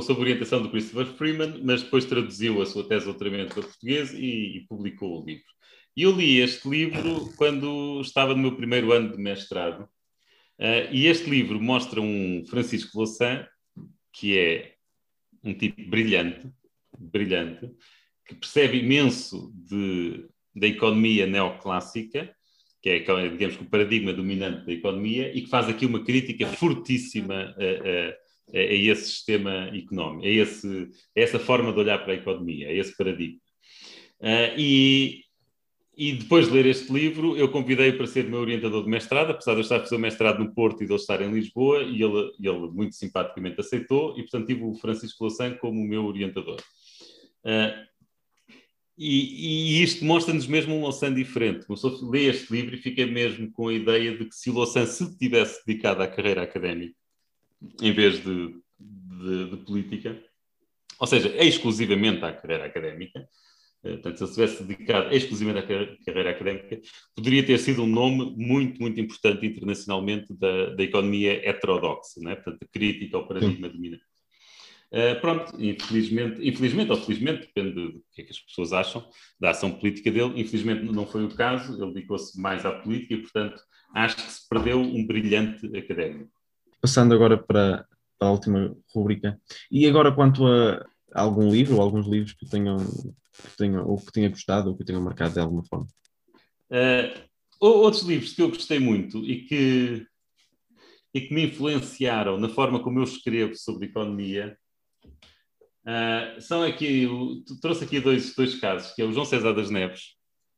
sob orientação do Christopher Freeman, mas depois traduziu a sua tese de doutoramento para português e, e, publicou o livro. E eu li este livro quando estava no meu primeiro ano de mestrado, uh, e este livro mostra um Francisco Louçã, que é um tipo brilhante, brilhante, que percebe imenso de, da economia neoclássica, que é, digamos, o paradigma dominante da economia, e que faz aqui uma crítica fortíssima a, a é, é esse sistema económico, é, esse, é essa forma de olhar para a economia, é esse paradigma. Uh, e, e depois de ler este livro, eu convidei para ser meu orientador de mestrado, apesar de eu estar a fazer o mestrado no Porto e de ele estar em Lisboa, e ele, ele muito simpaticamente aceitou, e portanto tive o Francisco Louçã como o meu orientador. Uh, e, e, isto mostra-nos mesmo um Louçã diferente. A ler este livro e fiquei mesmo com a ideia de que se o Louçã se tivesse dedicado à carreira académica, em vez de, de, de política, ou seja, exclusivamente à carreira académica, eh, portanto, se ele se tivesse dedicado exclusivamente à carreira académica, poderia ter sido um nome muito, muito importante internacionalmente da, da economia heterodoxa, né? portanto, crítica ao paradigma Sim. dominante. Uh, pronto, infelizmente, infelizmente ou felizmente, depende do que é que as pessoas acham da ação política dele, infelizmente não foi o caso, ele dedicou-se mais à política e, portanto, acho que se perdeu um brilhante académico. Passando agora para, para a última rubrica, e agora quanto a algum livro alguns livros que tenham que tenha, ou que tenha gostado ou que tenha marcado de alguma forma? Uh, outros livros que eu gostei muito e que, e que me influenciaram na forma como eu escrevo sobre economia uh, são aqui, trouxe aqui dois, dois casos, que é o João César das Neves,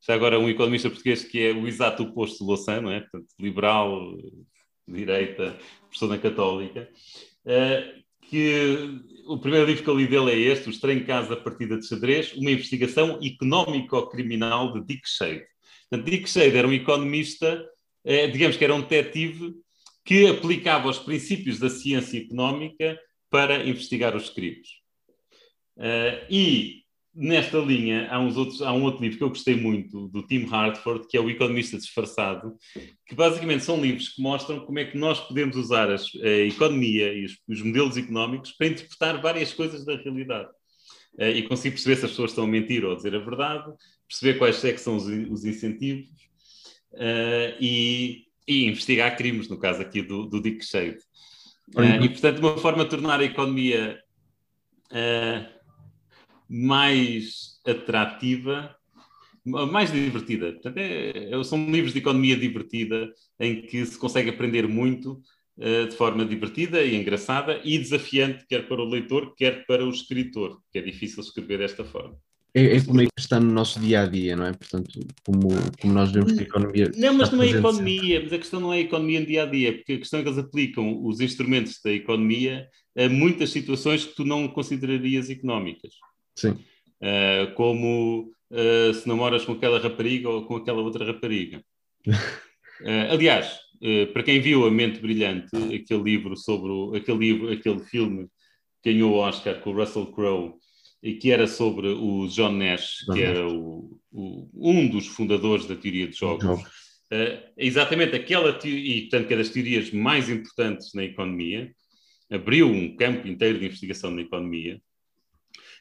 já agora um economista português que é o exato oposto de Louçã, não é? Portanto, liberal, direita, professor na católica, uh, que o primeiro livro que eu li dele é este, Os Trem Casa Partida de Xadrez, uma investigação económico-criminal de Dick Shade. Portanto, Dick Shade era um economista, eh, digamos que era um detetive que aplicava os princípios da ciência económica para investigar os crimes. Uh, e nesta linha, há, uns outros, há um outro livro que eu gostei muito, do Tim Hartford, que é O Economista Disfarçado, que basicamente são livros que mostram como é que nós podemos usar as, a economia e os, os, modelos económicos para interpretar várias coisas da realidade. Uh, e conseguir perceber se as pessoas estão a mentir ou a dizer a verdade, perceber quais é são os, os incentivos uh, e, e, investigar crimes, no caso aqui do, do Dick Shade. Uh, e, portanto, uma forma de tornar a economia mais atrativa, mais divertida. Portanto, é, é, são livros de economia divertida, em que se consegue aprender muito uh, de forma divertida e engraçada e desafiante, quer para o leitor, quer para o escritor, que é difícil escrever desta forma. É, é como é que está no nosso dia a dia, não é? Portanto, como, como nós vemos que a economia. Não, mas não é economia, mas a questão não é a economia no dia a dia, porque a questão é que eles aplicam os instrumentos da economia a muitas situações que tu não considerarias económicas. Sim. Uh, como uh, se namoras com aquela rapariga ou com aquela outra rapariga. uh, aliás, para quem viu A Mente Brilhante, aquele livro sobre o, aquele livro, aquele filme que ganhou o Oscar com o Russell Crowe e que era sobre o John Nash, que era o, o, um dos fundadores da teoria de jogos. exatamente aquela e portanto que é das teorias mais importantes na economia, abriu um campo inteiro de investigação na economia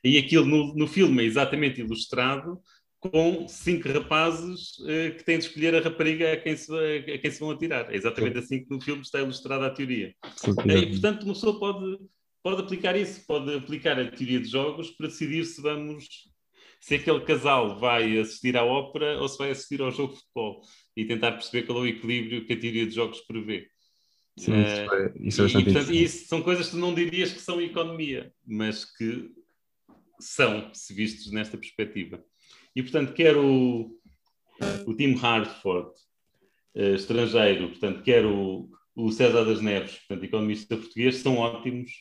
e aquilo no, no filme é exatamente ilustrado com cinco rapazes uh, que têm de escolher a rapariga a quem se, a quem se vão atirar. É exatamente Sim. assim que no filme está ilustrada a teoria. Sim, uh, e, portanto, uma pessoa pode, pode aplicar isso, pode aplicar a teoria de jogos para decidir se vamos se aquele casal vai assistir à ópera ou se vai assistir ao jogo de futebol e tentar perceber qual é o equilíbrio que a teoria de jogos prevê. Sim, uh, isso, é, isso é bastante e, portanto, isso são coisas que tu não dirias que são economia, mas que são, se vistos nesta perspectiva. E, portanto, quer o, o Tim Hartford, uh, estrangeiro, portanto, quer o, o César das Neves, portanto, economista português, são ótimos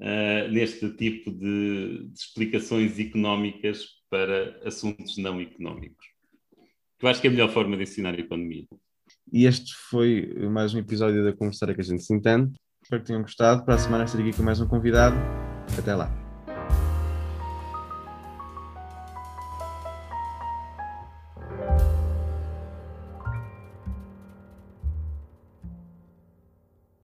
uh, neste tipo de, de, explicações económicas para assuntos não económicos. Eu acho que é a melhor forma de ensinar a economia. E este foi mais um episódio da Conversar que a gente se entende. Espero que tenham gostado. Para a semana estarei aqui com mais um convidado. Até lá.